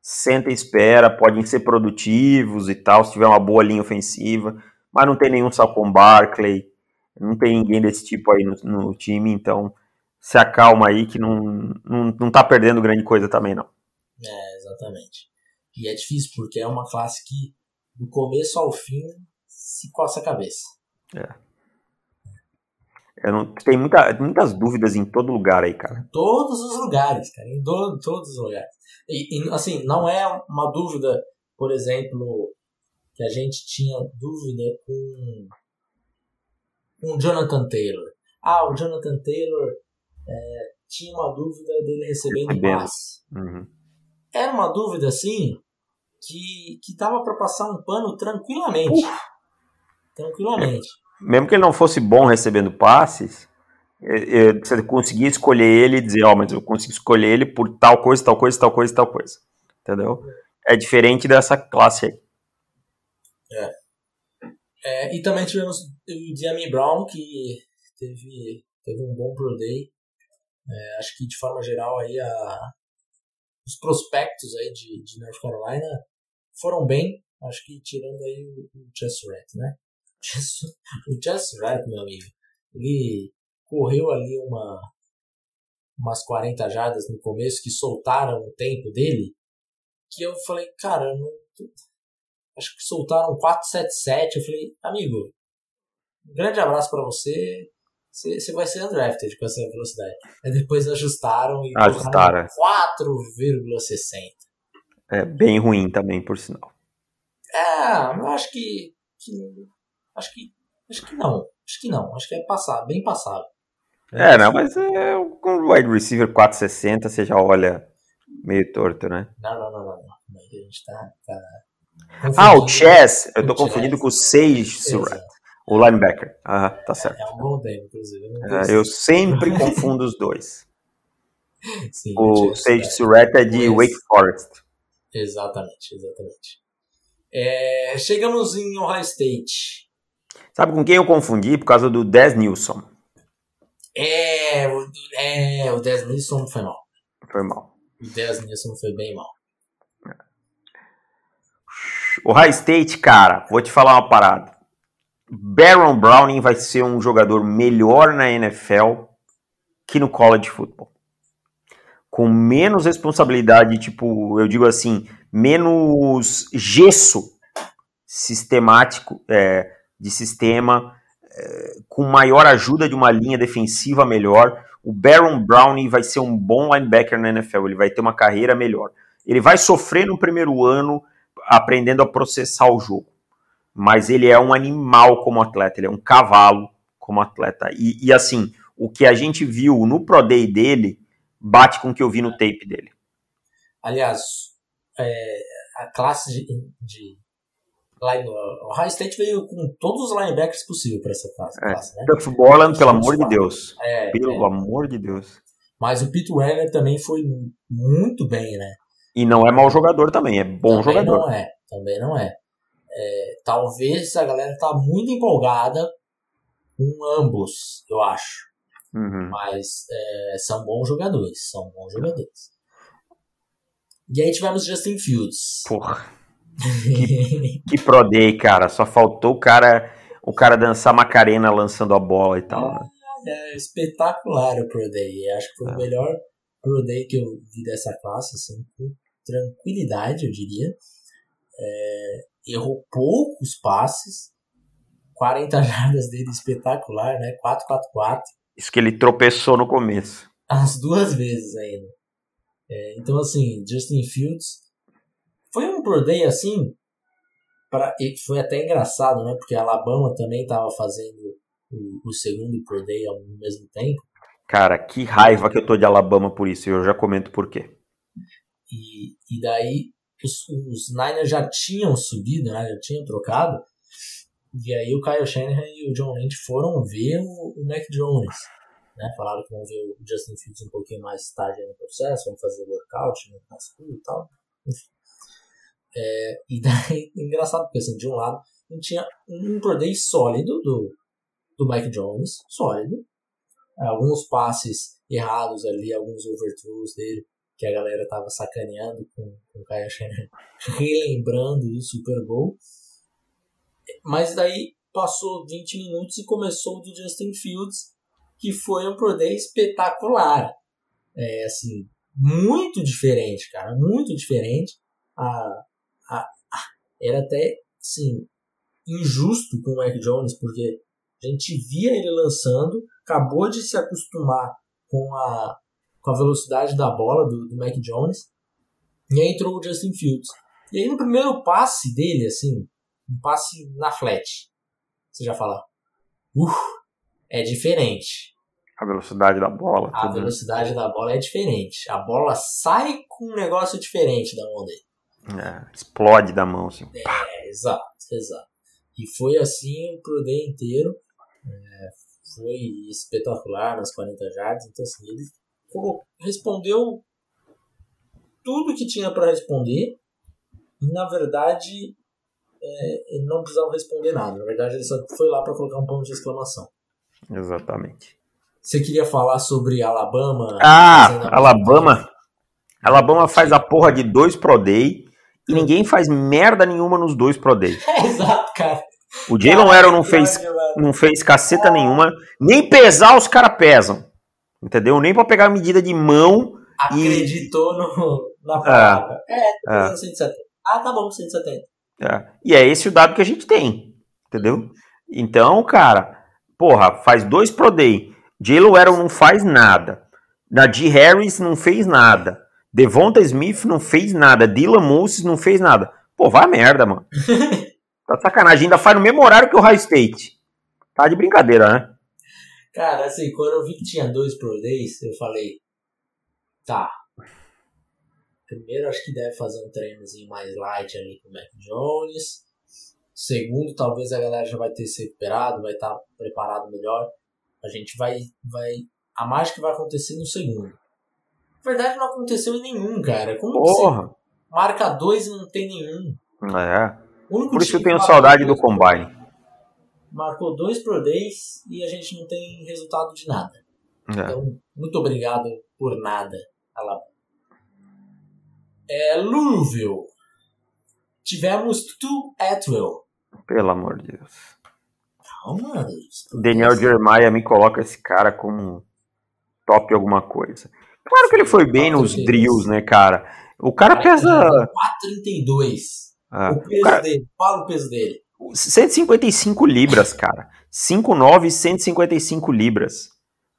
senta e espera, podem ser produtivos e tal, se tiver uma boa linha ofensiva, mas não tem nenhum Salcon Barkley, não tem ninguém desse tipo aí no, no, time, então se acalma aí que não, não, não tá perdendo grande coisa também não. É, exatamente. E é difícil porque é uma classe que do começo ao fim se coça a cabeça. É. Não, tem muita, muitas dúvidas em todo lugar aí, cara. Em todos os lugares, cara. Em do, todos os lugares. E, e, assim, não é uma dúvida, por exemplo, que a gente tinha dúvida com, com o Jonathan Taylor. Ah, o Jonathan Taylor é, tinha uma dúvida dele recebendo passe. Uhum. Era uma dúvida, assim, que, que dava para passar um pano tranquilamente. Uf. Tranquilamente mesmo que ele não fosse bom recebendo passes, é, é, você conseguia escolher ele e dizer, ó, oh, mas eu consigo escolher ele por tal coisa, tal coisa, tal coisa, tal coisa. Entendeu? É diferente dessa classe aí. É. É, e também tivemos o Diami Brown, que teve, teve um bom Pro Day. É, acho que de forma geral aí a, os prospectos aí de, de North Carolina foram bem. Acho que tirando aí o, o Chess Rat, né? o Chess Rat, meu amigo, ele correu ali uma umas 40 jardas no começo que soltaram o tempo dele, que eu falei, cara, não, acho que soltaram 477. Eu falei, amigo, um grande abraço para você. Você, vai ser undrafted com essa velocidade. Aí depois ajustaram e ajustaram 4,60. É bem ruim também, por sinal. É, eu acho que, que, acho que acho que não. Acho que não. Acho que é passar, bem passado. É, não, mas é um wide receiver 460, você já olha meio torto, né? Não, não, não, não. não. A gente tá, tá ah, o Chess, eu tô confundindo com o Sage Surratt, o linebacker. Ah, tá certo. É um bom tempo, inclusive. É, eu sempre confundo os dois. Sim, o Sage Surratt é de Wake Forest. Exatamente, exatamente. É, chegamos em Ohio State. Sabe com quem eu confundi? Por causa do Des Nilsson. É, o, é, o Des Nilsson foi mal. Foi mal. O Des Nilsson foi bem mal. O High State, cara, vou te falar uma parada. Baron Browning vai ser um jogador melhor na NFL que no college football. Com menos responsabilidade, tipo, eu digo assim, menos gesso sistemático, é, de sistema, é, com maior ajuda de uma linha defensiva melhor. O Baron Browning vai ser um bom linebacker na NFL, ele vai ter uma carreira melhor. Ele vai sofrer no primeiro ano aprendendo a processar o jogo. Mas ele é um animal como atleta, ele é um cavalo como atleta. E, e assim, o que a gente viu no Pro Day dele bate com o que eu vi no tape dele. Aliás, é, a classe de, de line, o High State veio com todos os linebackers possíveis para essa classe, é, classe né? Duff Borland, pelo amor de Deus. É, pelo é. amor de Deus. Mas o Pete Werner também foi muito bem, né? E não é mau jogador também, é bom também jogador. Não é, também não é. é. Talvez a galera tá muito empolgada com ambos, eu acho. Uhum. Mas é, são bons jogadores, são bons jogadores. E aí tivemos Justin Fields. Porra. que, que Pro Day, cara. Só faltou o cara, o cara dançar Macarena lançando a bola e tal. Né? É, é espetacular o Pro Day. Acho que foi é. o melhor Pro Day que eu vi dessa classe, assim, tranquilidade, eu diria. É, errou poucos passes, 40 jardas dele espetacular, né? 4-4-4. Isso que ele tropeçou no começo. As duas vezes ainda. É, então, assim, Justin Fields foi um Pro Day assim. Pra, e foi até engraçado, né? Porque a Alabama também estava fazendo o, o, segundo Pro Day ao mesmo tempo. Cara, que raiva que eu tô de Alabama por isso. Eu já comento por quê. E, e daí os, os Niners já tinham subido, né, já tinham trocado. E aí o Kyle Shanahan e o John Lynch foram ver o, o Mac Jones. Né? Falaram que vão ver o Justin Fields um pouquinho mais tarde no processo, vão fazer workout no high e tal. Enfim. É, e daí, engraçado, porque assim, de um lado, não tinha um play sólido do, do Mike Jones, sólido. Alguns passes errados ali, alguns overthrows dele que a galera tava sacaneando com, com o Kyle Shanahan, relembrando o Super Bowl. Mas daí passou 20 minutos e começou o do Justin Fields, que foi um Pro Day espetacular. É, assim, muito diferente, cara, muito diferente. A, a, a, era até, assim, injusto com o Mac Jones, porque a gente via ele lançando, acabou de se acostumar com a, com a velocidade da bola do, do Mac Jones. E aí entrou o Justin Fields. E aí no primeiro passe dele, assim, um passe na flat, você já fala, uh, é diferente. A velocidade da bola. A tudo. velocidade da bola é diferente. A bola sai com um negócio diferente da mão dele. É, explode da mão, assim. É, exato, exato. E foi assim pro day inteiro. É, foi espetacular nas 40 jardas. Então, assim, ele respondeu tudo que tinha para responder e na verdade é, ele não precisava responder nada. Na verdade, ele só foi lá para colocar um ponto de exclamação. Exatamente. Você queria falar sobre Alabama? Ah, Alabama. Alabama faz a porra de dois Pro Day e ninguém faz merda nenhuma nos dois Pro Day. É, exato, cara. O Jalen Arrow não fez, não fez caceta nenhuma. Nem pesar os caras pesam. Entendeu? Nem pra pegar medida de mão. Acreditou e... no, na palavra. É, é, é. 170. Ah, tá bom, 170. É. E é esse o dado que a gente tem. Entendeu? Então, cara, porra, faz dois Pro Day. Jalen Arrow não faz nada. Najee Harris não fez nada. Devonta Smith não fez nada. Dylan Moses não fez nada. Pô, vai a merda, mano. tá sacanagem. Ainda faz no mesmo horário que o High State. Tá de brincadeira, né? Cara, assim, quando eu vi que tinha dois Pro Days, eu falei, tá. Primeiro, acho que deve fazer um treinozinho mais light ali com o Mac Jones. Segundo, talvez a galera já vai ter se recuperado, vai estar tá preparado melhor. A gente vai, vai. A mágica vai acontecer no segundo. Na verdade, não aconteceu em nenhum, cara. Como Porra. você marca dois e não tem nenhum? É. Por isso eu tenho saudade do Combine marcou dois Pro Days e a gente não tem resultado de nada. É. Então, muito obrigado por nada, Alabama. É, Louisville. Tivemos Tu Atwell. Pelo amor de Deus. Calma, Daniel Jeremiah me coloca esse cara como top alguma coisa. Claro que ele foi bem nos drills, né, cara? O cara pesa. 4,32. Ah, o peso o cara... dele. Fala o peso dele. 155 libras, cara. 5,9 155 libras.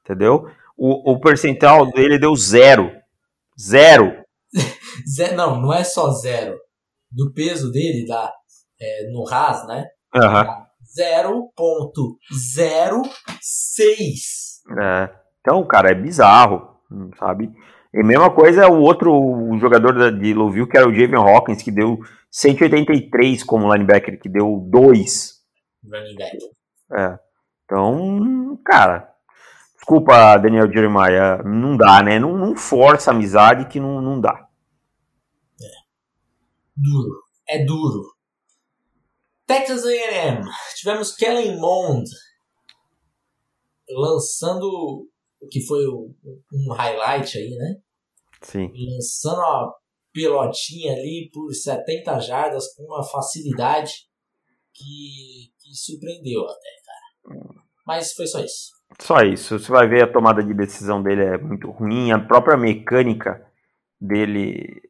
Entendeu? O, o percentual dele deu zero. Zero. zero. Não, não é só zero. Do peso dele, dá, é, no RAS, né? Uhum. 0.06. É. Então, cara, é bizarro, sabe? E mesma coisa o outro jogador de Louisville, que era o Javion Hawkins, que deu 183 como linebacker, que deu 2. Running back. É. Então, cara, desculpa, Daniel Jeremiah, não dá, né? Não, não força a amizade que não, não dá. É. Duro. É duro. Texas A&M. Tivemos Kellen Mond lançando o que foi um highlight aí, né? Sim. Lançando a pilotinha ali por 70 jardas com uma facilidade que, que surpreendeu até, cara. Mas foi só isso. Só isso. Você vai ver a tomada de decisão dele é muito ruim, a própria mecânica dele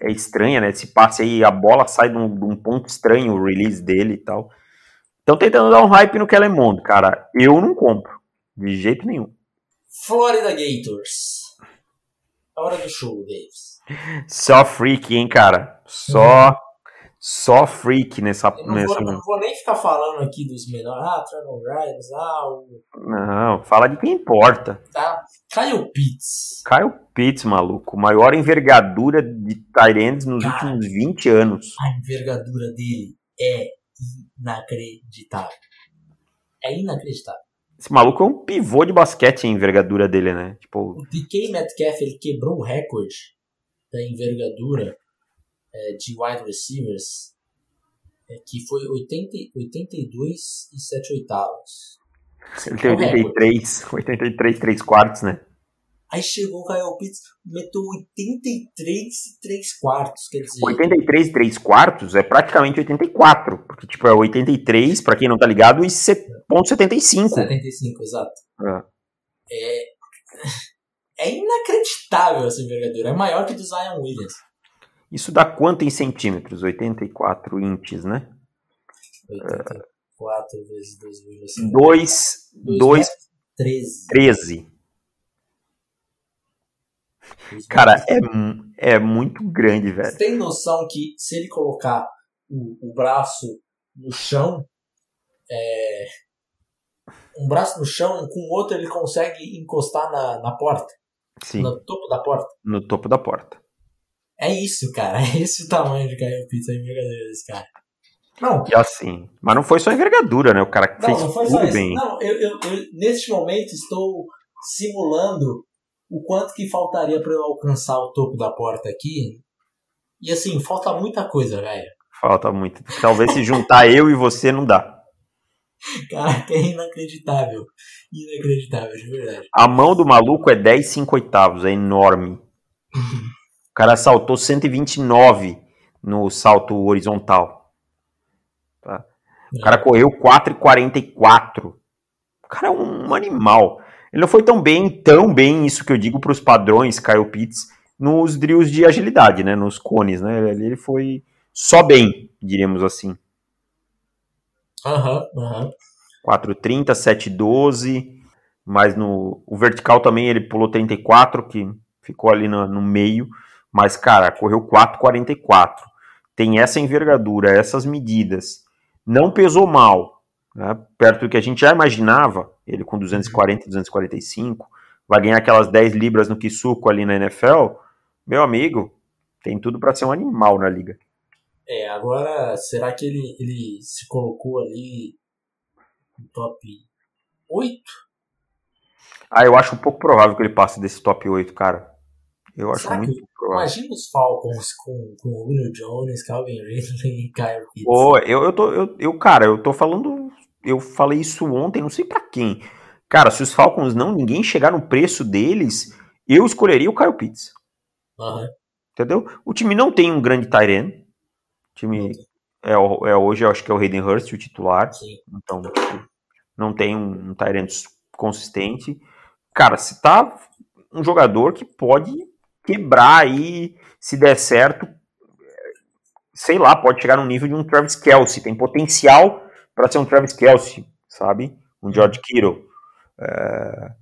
é estranha, né? Esse passe aí, a bola sai de um, de um ponto estranho, o release dele e tal. Estão tentando dar um hype no Kellemond, cara. Eu não compro. De jeito nenhum. Florida Gators. A hora do show, Davis. Só freak, hein, cara? Só. Só freak nessa. não, nessa... Vou, não vou nem ficar falando aqui dos menores. Ah, Trevor Grimes, ah, o. Não, fala de quem importa. Tá. Kyle Pitts. Kyle Pitts, maluco. Maior envergadura de Tyrands nos cara, últimos 20 anos. A envergadura dele é inacreditável. É inacreditável. Esse maluco é um pivô de basquete a envergadura dele, né? Tipo... O DK Metcalf, ele quebrou o recorde da envergadura é, de wide receivers, é, que foi 80, 82 e 7 oitavos. Ele tem 83, 83, 3 quartos, né? Aí chegou o Kyle Pitts, meteu 83 e 3 quartos, quer dizer... 83 e 3 quartos é praticamente 84, porque tipo é 83, pra quem não tá ligado, e ponto 75. 75, exato. É. é... é inacreditável essa envergadura, é maior que do Zion Williams. Isso dá quanto em centímetros? 84 inches, né? 84 é... vezes 2,5. 2, 2, 13. 13. Cara, é, é muito grande, velho. Você tem noção que se ele colocar o, o braço no chão, é, um braço no chão, com o outro ele consegue encostar na, na porta? Sim. No topo da porta? No topo da porta. É isso, cara. É esse o tamanho de Kyle Pitts, a envergadura desse cara. Não. E assim, mas não foi só envergadura, né? O cara não, fez não foi tudo bem. Não, eu, eu, eu, neste momento estou simulando o quanto que faltaria para eu alcançar o topo da porta aqui. E assim, falta muita coisa, velho. Falta muito. Talvez se juntar eu e você não dá. Cara, que é inacreditável. Inacreditável, de verdade. A mão do maluco é 10 5 oitavos, é enorme. o cara saltou 129 no salto horizontal. Tá? O cara correu 4,44. O cara é um animal. Ele não foi tão bem, tão bem, isso que eu digo para os padrões, Kyle Pitts, nos drills de agilidade, né? Nos cones, né? Ele foi só bem, diríamos assim. Aham, uhum, aham. Uhum. 4,30, 7,12, mas no o vertical também ele pulou 34, que ficou ali no, no meio, mas cara, correu 4,44. Tem essa envergadura, essas medidas. Não pesou mal, né? perto do que a gente já imaginava, ele com 240, 245, vai ganhar aquelas 10 libras no Kisuko ali na NFL. Meu amigo, tem tudo para ser um animal na liga. É, agora, será que ele, ele se colocou ali no top 8? Ah, eu acho um pouco provável que ele passe desse top 8, cara. Eu acho muito que, provável. Imagina os Falcons com, com o Julio Jones, Calvin Ridley e Kyle Pitts. Pô, eu, eu, tô, eu, eu, cara, eu tô falando. Eu falei isso ontem, não sei para quem. Cara, se os Falcons não, ninguém chegar no preço deles, eu escolheria o Kyle Pitts. Uhum. Entendeu? O time não tem um grande Tyrene time é, é, hoje, eu acho que é o Hayden Hurst, o titular. Sim. Então, não tem um, um Tyrant consistente. Cara, se tá um jogador que pode quebrar aí, se der certo, sei lá, pode chegar no nível de um Travis Kelsey. Tem potencial para ser um Travis Kelsey, sabe? Um George Kittle. É...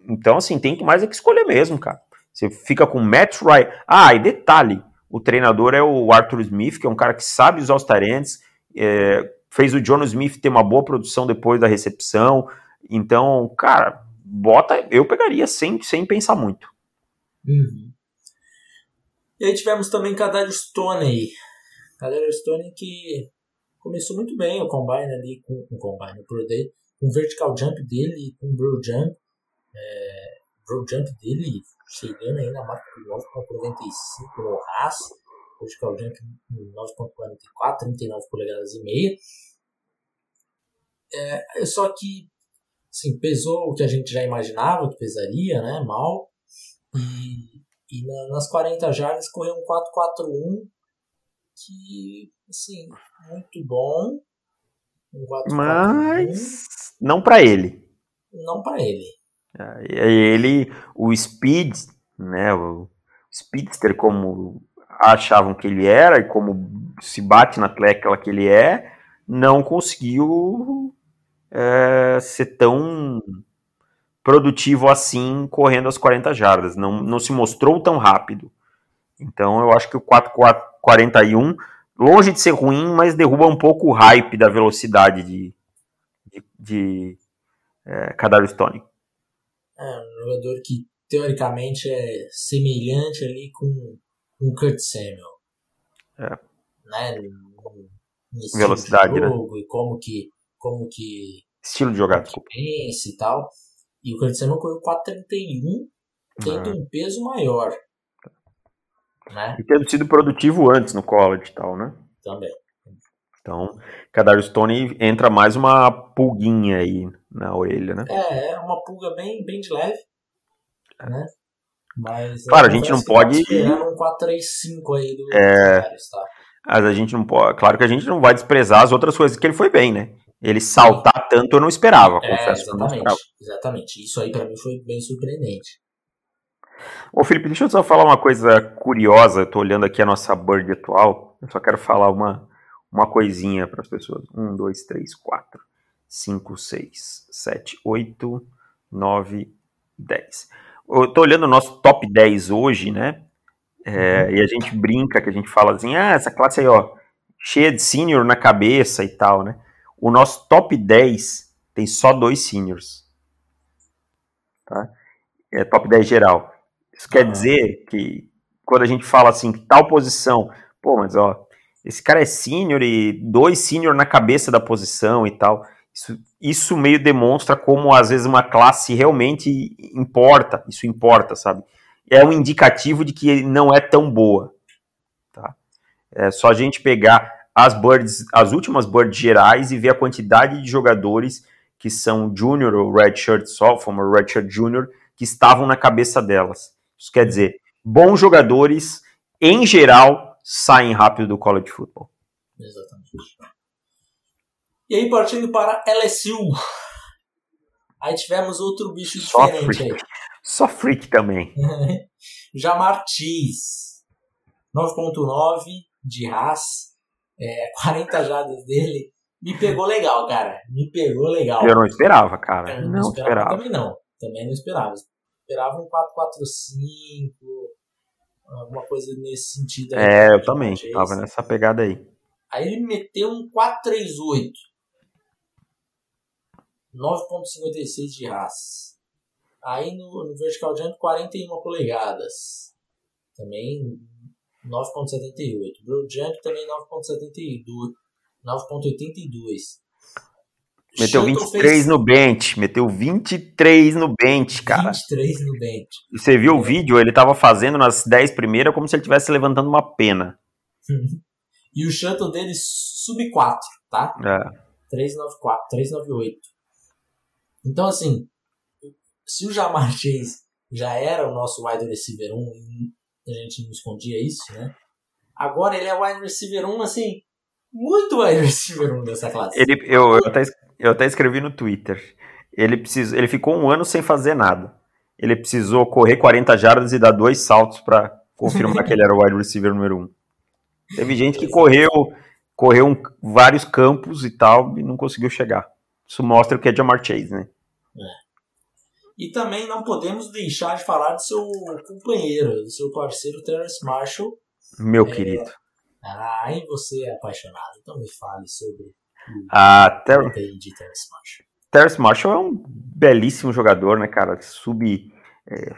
Então, assim, tem que mais é que escolher mesmo, cara. Você fica com Matt Ryan. Ah, e detalhe, o treinador é o Arthur Smith, que é um cara que sabe usar os tarentes, é, fez o John Smith ter uma boa produção depois da recepção. Então, cara, bota, eu pegaria sem, sem pensar muito. Uhum. E aí tivemos também Kadar Stone. Kadar Stone que começou muito bem o combine ali com o combine, o Pro Day, com o vertical jump dele e com o bro jump. É, bro jump dele chegando aí na marca de 9.95 no Haas, hoje que é o Jump 9.44, 39 polegadas e meia. É, só que, assim, pesou o que a gente já imaginava que pesaria, né, mal, e, e na, nas 40 jardas correu um 4.41 que, assim, muito bom. Um Mas não para ele. Não para ele. Ele, o Speed, né, o Speedster, como achavam que ele era e como se bate na tecla que ele é, não conseguiu é, ser tão produtivo assim correndo as 40 jardas. Não, não se mostrou tão rápido. Então eu acho que o 441, longe de ser ruim, mas derruba um pouco o hype da velocidade de, de, de é, Stone. É um jogador que teoricamente é semelhante ali com um Kurt Samuel. É. Né? Velocidade, de né? jogo, né? E como que, como que. Estilo de jogar, desculpa. Pensa e tal. E o Kurt Samuel correu 4,31, tendo um peso maior. Né? E tendo sido produtivo antes no college e tal, né? Também. Então, Kadar Stone entra mais uma pulguinha aí na orelha, né? É, é uma pulga bem, bem de leve, né? Mas claro, a gente não pode um 435 aí do é... tá? Mas a gente não pode, claro que a gente não vai desprezar as outras coisas que ele foi bem, né? Ele saltar Sim. tanto eu não esperava, é, confesso. Exatamente, esperava. exatamente. Isso aí para mim foi bem surpreendente. Ô Felipe, deixa eu só falar uma coisa curiosa. Eu tô olhando aqui a nossa bird atual. Eu só quero falar uma, uma coisinha para as pessoas. Um, dois, três, quatro, cinco, seis, sete, oito, nove, dez. Eu tô olhando o nosso top 10 hoje, né? É, uhum. e a gente brinca, que a gente fala assim, ah, essa classe aí, ó, cheia de senior na cabeça e tal, né? O nosso top 10 tem só dois seniors. Tá? É top 10 geral. Isso quer dizer que quando a gente fala assim, tal posição, pô, mas ó, esse cara é sênior e dois sênior na cabeça da posição e tal. Isso, isso meio demonstra como às vezes uma classe realmente importa, isso importa, sabe? É um indicativo de que não é tão boa. Tá? É só a gente pegar. as birds, as últimas birds gerais e ver a quantidade de jogadores que são junior ou redshirt sophomore, redshirt junior, que estavam na cabeça delas. Isso quer dizer, bons jogadores, em geral, saem rápido do college football. Exatamente. E aí, partindo para LSU. Aí tivemos outro bicho Só diferente freak. aí. Só freak também. Jamar Chase. 9.9 de Haas. É, 40 jadas dele. Me pegou legal, cara. Me pegou legal. Eu não esperava, cara. Eu não esperava. Também não. Também não esperava. Esperava um 4-4-5. Alguma coisa nesse sentido. aí. É, eu também. Chase. Tava nessa pegada aí. Aí ele meteu um 438. 9.56 de Haas. Aí no, no Vertical Jump 41 polegadas. Também 9.78. Broad Jump também 9.72. 9.82. Meteu Shuttle 23 fez no bench. Meteu 23 no bench, cara. 23 no bench. E você viu o vídeo? Ele tava fazendo nas 10 primeiras como se ele estivesse levantando uma pena. E o shuttle dele sub 4, tá? É. 394, 398. Então, assim, se o Jamar Chase já era o nosso wide receiver 1 e a gente não escondia isso, né? Agora ele é wide receiver 1, assim, muito wide receiver 1 dessa classe. Ele, eu, eu, até, eu até escrevi no Twitter. Ele, precisou, ele ficou um ano sem fazer nada. Ele precisou correr 40 jardas e dar dois saltos para confirmar que ele era o wide receiver número 1. Teve gente que correu, correu um- vários campos e tal e não conseguiu chegar. Isso mostra o que é Jamar Chase, né? E também não podemos deixar de falar do seu companheiro, do seu parceiro Terrence Marshall. Meu É. querido. Ah, e você é apaixonado, então me fale sobre o A Ter de Terrence Marshall. Terrence Marshall é um belíssimo jogador, né, cara? Sub, é,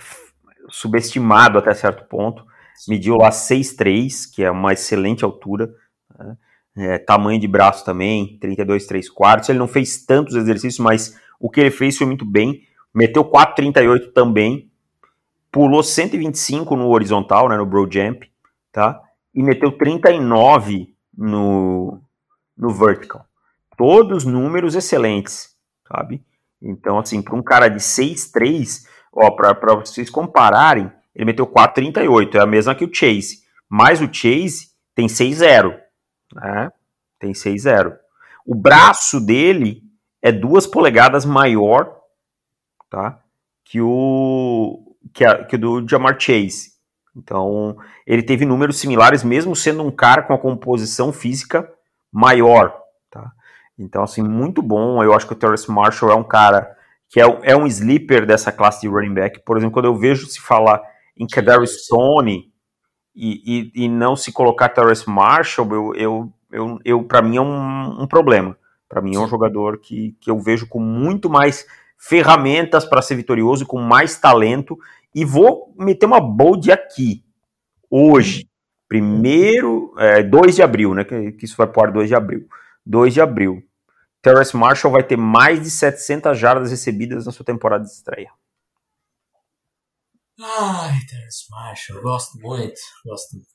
subestimado até certo ponto. Mediu lá 6'3", que é uma excelente altura. né? É, tamanho de braço também, 32, 3 quartos. Ele não fez tantos exercícios, mas o que ele fez foi muito bem. Meteu 4,38 também. Pulou 125 no horizontal, né, no broad jump, tá? E meteu 39 no, no vertical. Todos números excelentes, sabe? Então, assim, para um cara de 6'3", ó, para vocês compararem, ele meteu 4,38, é a mesma que o Chase. Mas o Chase tem 6,0, né? Tem 6,0. O braço dele é duas polegadas maior, tá? Que o que, a- que do Jamar Chase. Então, ele teve números similares, mesmo sendo um cara com a composição física maior? Então, assim, muito bom. Eu acho que o Terrence Marshall é um cara que é, é um sleeper dessa classe de running back. Por exemplo, quando eu vejo se falar em Kadarius Stone e, e, e não se colocar Terrence Marshall, eu, eu, eu, eu para mim é um, um problema. Para mim é um jogador que, que eu vejo com muito mais ferramentas para ser vitorioso, com mais talento. E vou meter uma bold aqui, hoje, primeiro, é, 2 de abril, né? Que, que isso vai para 2 de abril. 2 de abril. Terrence Marshall vai ter mais de 700 jardas recebidas na sua temporada de estreia. Ai, Terrence Marshall, gosto muito, gosto muito.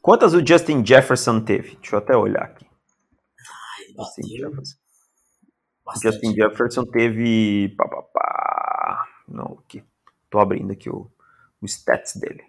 Quantas o Justin Jefferson teve? Deixa eu até olhar aqui. Ai, Justin Jefferson. bastante. Justin Jefferson teve. Pá, pá, pá. Não, aqui. Tô abrindo aqui o, o stats dele.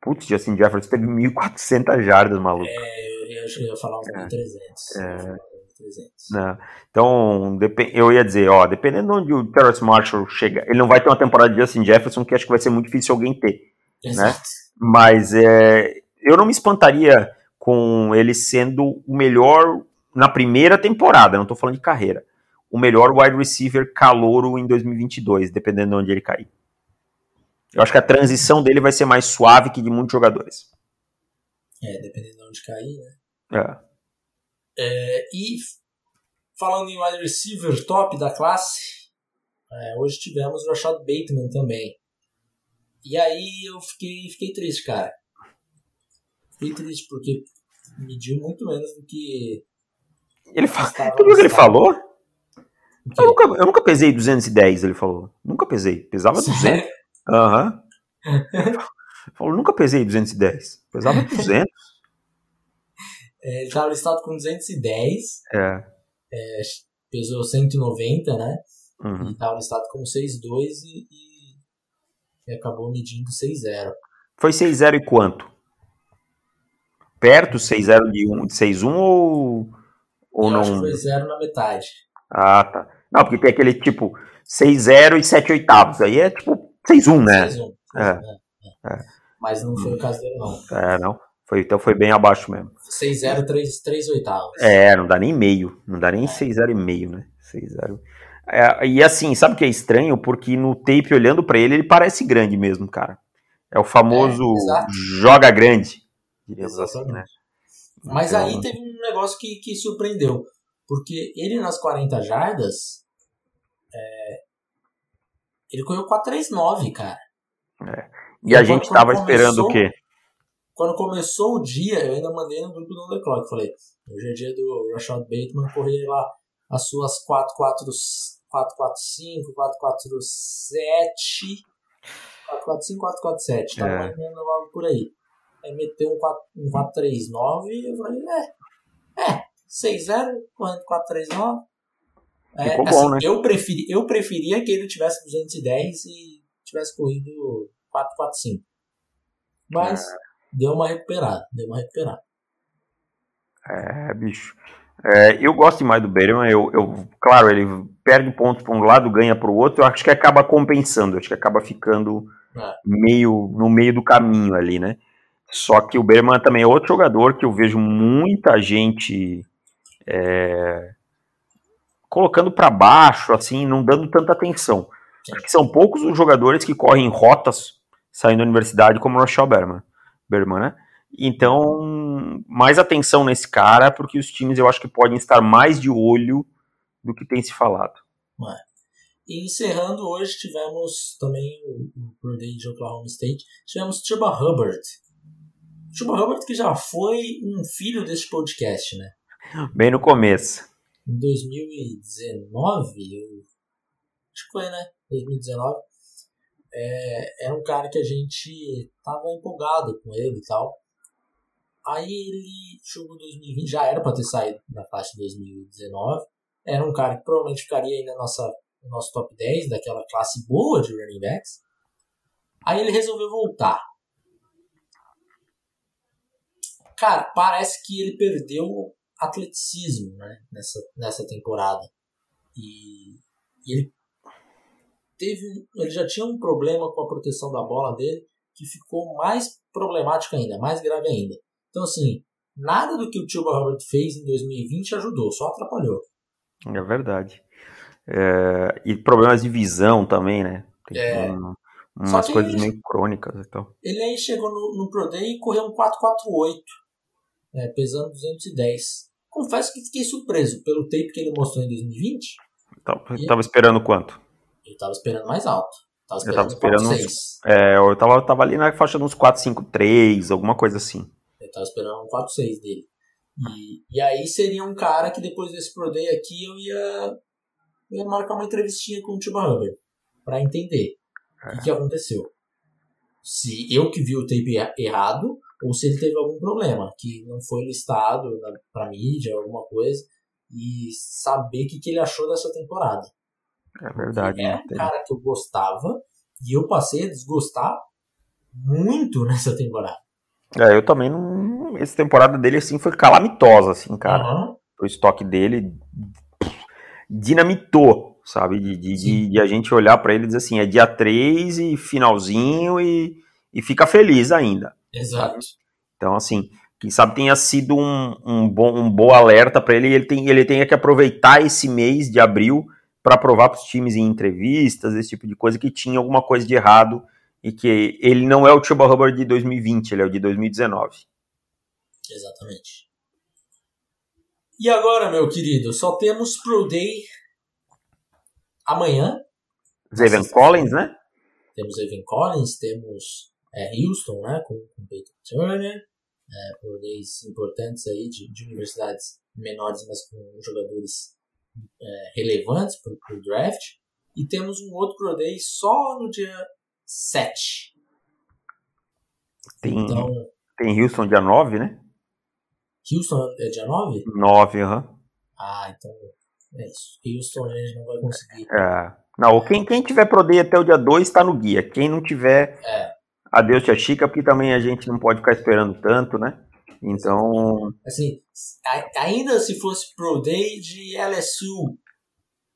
Putz, Justin Jefferson teve 1.400 jardas, maluco. É, eu acho que eu ia falar uns 1.300. É. 1.300. né? Então, eu ia dizer, ó, dependendo de onde o Terrence Marshall chega, ele não vai ter uma temporada de Justin Jefferson, que acho que vai ser muito difícil alguém ter. Exato. Mas é, eu não me espantaria com ele sendo o melhor na primeira temporada, não tô falando de carreira. O melhor wide receiver calouro em 2022, dependendo de onde ele cair. Eu acho que a transição dele vai ser mais suave que de muitos jogadores. É, dependendo de onde cair, né? É. É, e falando em wide receiver top da classe, é, hoje tivemos o Rashad Bateman também. E aí eu fiquei, fiquei triste, cara. Fiquei triste porque mediu muito menos do que. Ele fa... estava Tu viu o que ele falou? Eu nunca, eu nunca pesei 210, ele falou. Nunca pesei. Pesava 200. Sério? Aham. Falou, nunca pesei 210. Pesava 200. É, ele estava listado com 210. É. é pesou 190, né? Uhum. E estava listado como 6'2 e, e, e acabou medindo 6'0. Foi 6'0 e quanto? Perto 6'0 de, um, de 6'1 ou, ou Eu não? Acho que foi 0 na metade. Ah, tá. Não, porque tem aquele tipo 6-0 e 7 oitavos. Aí é tipo 6-1, né? 6'1. É. né? É. Mas não foi o caso dele, não. É, não. Foi, então foi bem abaixo mesmo. 6'0, 3, 3 oitavos. É, não dá nem meio. Não dá nem 6-0 e meio, né? 6-0. É, e assim, sabe o que é estranho? Porque no tape, olhando pra ele, ele parece grande mesmo, cara. É o famoso É, joga grande. Diríamos assim, né? Mas Então, aí teve um negócio que, que surpreendeu. Porque ele nas 40 jardas. é, ele correu 4,39, cara. E a Quando- gente tava esperando o começou- quê? Quando começou o dia, eu ainda mandei no grupo do On The Clock. Falei, hoje é dia do Rashad Bateman correr lá as suas 445, 447, 445, 447. Tava É. algo por aí. Aí meteu um, 4, um 439 e eu falei, é, é, 6-0, correndo 439. É, Ficou assim, bom, né? eu, preferi, eu preferia que ele tivesse 210 e tivesse corrido 445. Mas deu uma recuperada, deu uma recuperada. É, bicho. É, eu gosto demais do Berman. Eu, eu, claro, ele perde pontos para um lado, ganha para o outro. Eu acho que acaba compensando. Acho que acaba ficando É. meio no meio do caminho ali, né? Só que o Berman também é outro jogador que eu vejo muita gente é, colocando para baixo, assim, não dando tanta atenção. Acho que são poucos os jogadores que correm rotas saindo da universidade como o Rochelle Berman, Berman, né? Então, mais atenção nesse cara, porque os times eu acho que podem estar mais de olho do que tem se falado. E encerrando hoje, tivemos também o, Day de Oklahoma State. Tivemos Chuba Hubbard. Chuba Hubbard que já foi um filho desse podcast, né? Bem no começo. Em 2019, eu... acho que foi, né? 2019. É, era um cara que a gente tava empolgado com ele e tal. Aí ele jogou 2020, já era para ter saído na faixa de 2019. Era um cara que provavelmente ficaria aí na nossa, no nosso top 10 daquela classe boa de running backs. Aí ele resolveu voltar. Cara, parece que ele perdeu atleticismo né, nessa, nessa temporada. E, e ele teve ele já tinha um problema com a proteção da bola dele que ficou mais problemático ainda, mais grave ainda. Então assim, nada do que o Chuba Hubbard fez em 2020 ajudou, só atrapalhou. É verdade. É, e problemas de visão também, né? Tem É. um- umas coisas ele- meio crônicas e tal. Ele aí chegou no, no Pro Day e correu um 448, é, pesando 210. Confesso que fiquei surpreso pelo tape que ele mostrou em 2020. Tava, E- tava esperando quanto? Ele tava esperando mais alto. Tava Eu tava esperando, esperando 4.6. É, eu tava, tava ali na faixa de uns 4, 5, 3, alguma coisa assim. Eu tava esperando um 4-6 dele. E, e aí seria um cara que depois desse Pro Day aqui eu ia, eu ia marcar uma entrevistinha com o Chuba Hubbard pra entender o que, que aconteceu. Se eu que vi o tape erra- errado ou se ele teve algum problema que não foi listado na, pra mídia, alguma coisa, e saber o que, que ele achou dessa temporada. É verdade. Era né? um cara que eu gostava e eu passei a desgostar muito nessa temporada. É, eu também não. Essa temporada dele, assim, foi calamitosa, assim, cara. Aham. O estoque dele dinamitou, sabe? De, de, de, de a gente olhar pra ele e dizer assim: é dia 3 e finalzinho e, e fica feliz ainda. Exato. Então, assim, quem sabe tenha sido um, um, bom, um bom alerta para ele e ele, tem, ele tenha que aproveitar esse mês de abril para provar para os times em entrevistas, esse tipo de coisa, que tinha alguma coisa de errado e que ele não é o Chuba Hubbard de 2020, ele é o de 2019. Exatamente. E agora, meu querido, só temos Pro Day amanhã. Nossa, Collins, né? Temos Evan Collins, temos é, Houston, né, com, com Peyton Turner. É, Pro Days importantes aí de, de universidades menores, mas com jogadores é, relevantes para o draft. E temos um outro Pro Day só no dia 7. Tem, Então, tem Houston dia 9, né? Houston é dia 9? 9, aham. Uhum. Ah, então é isso. Houston a gente não vai conseguir. É. Não, quem, quem tiver Pro Day até o dia 2 está no guia. Quem não tiver, é. adeus tia Chica, porque também a gente não pode ficar esperando tanto, né? Então. Assim, ainda se fosse Pro Day de LSU,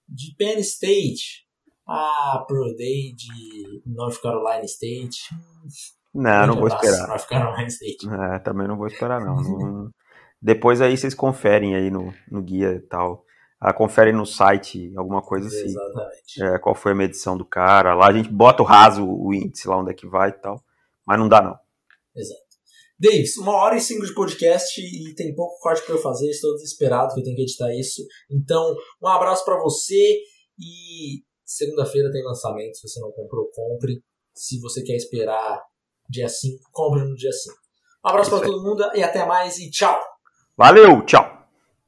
de Penn State, ah, Pro Day de North Carolina State. Não, não vou esperar. North Carolina State. É, também não vou esperar, não. não... Depois aí vocês conferem aí no, no guia e tal. Ah, confere no site alguma coisa assim. Exatamente. É, qual foi a medição do cara. Lá a gente bota o raso, o índice lá onde é que vai e tal. Mas não dá, não. Exato. Davis, uma hora e cinco de podcast e tem pouco corte para eu fazer. Estou desesperado que eu tenho que editar isso. Então, um abraço para você e segunda-feira tem lançamento. Se você não comprou, compre. Se você quer esperar dia 5, compre no dia 5. Um abraço para todo mundo e até mais e tchau! Valeu, tchau!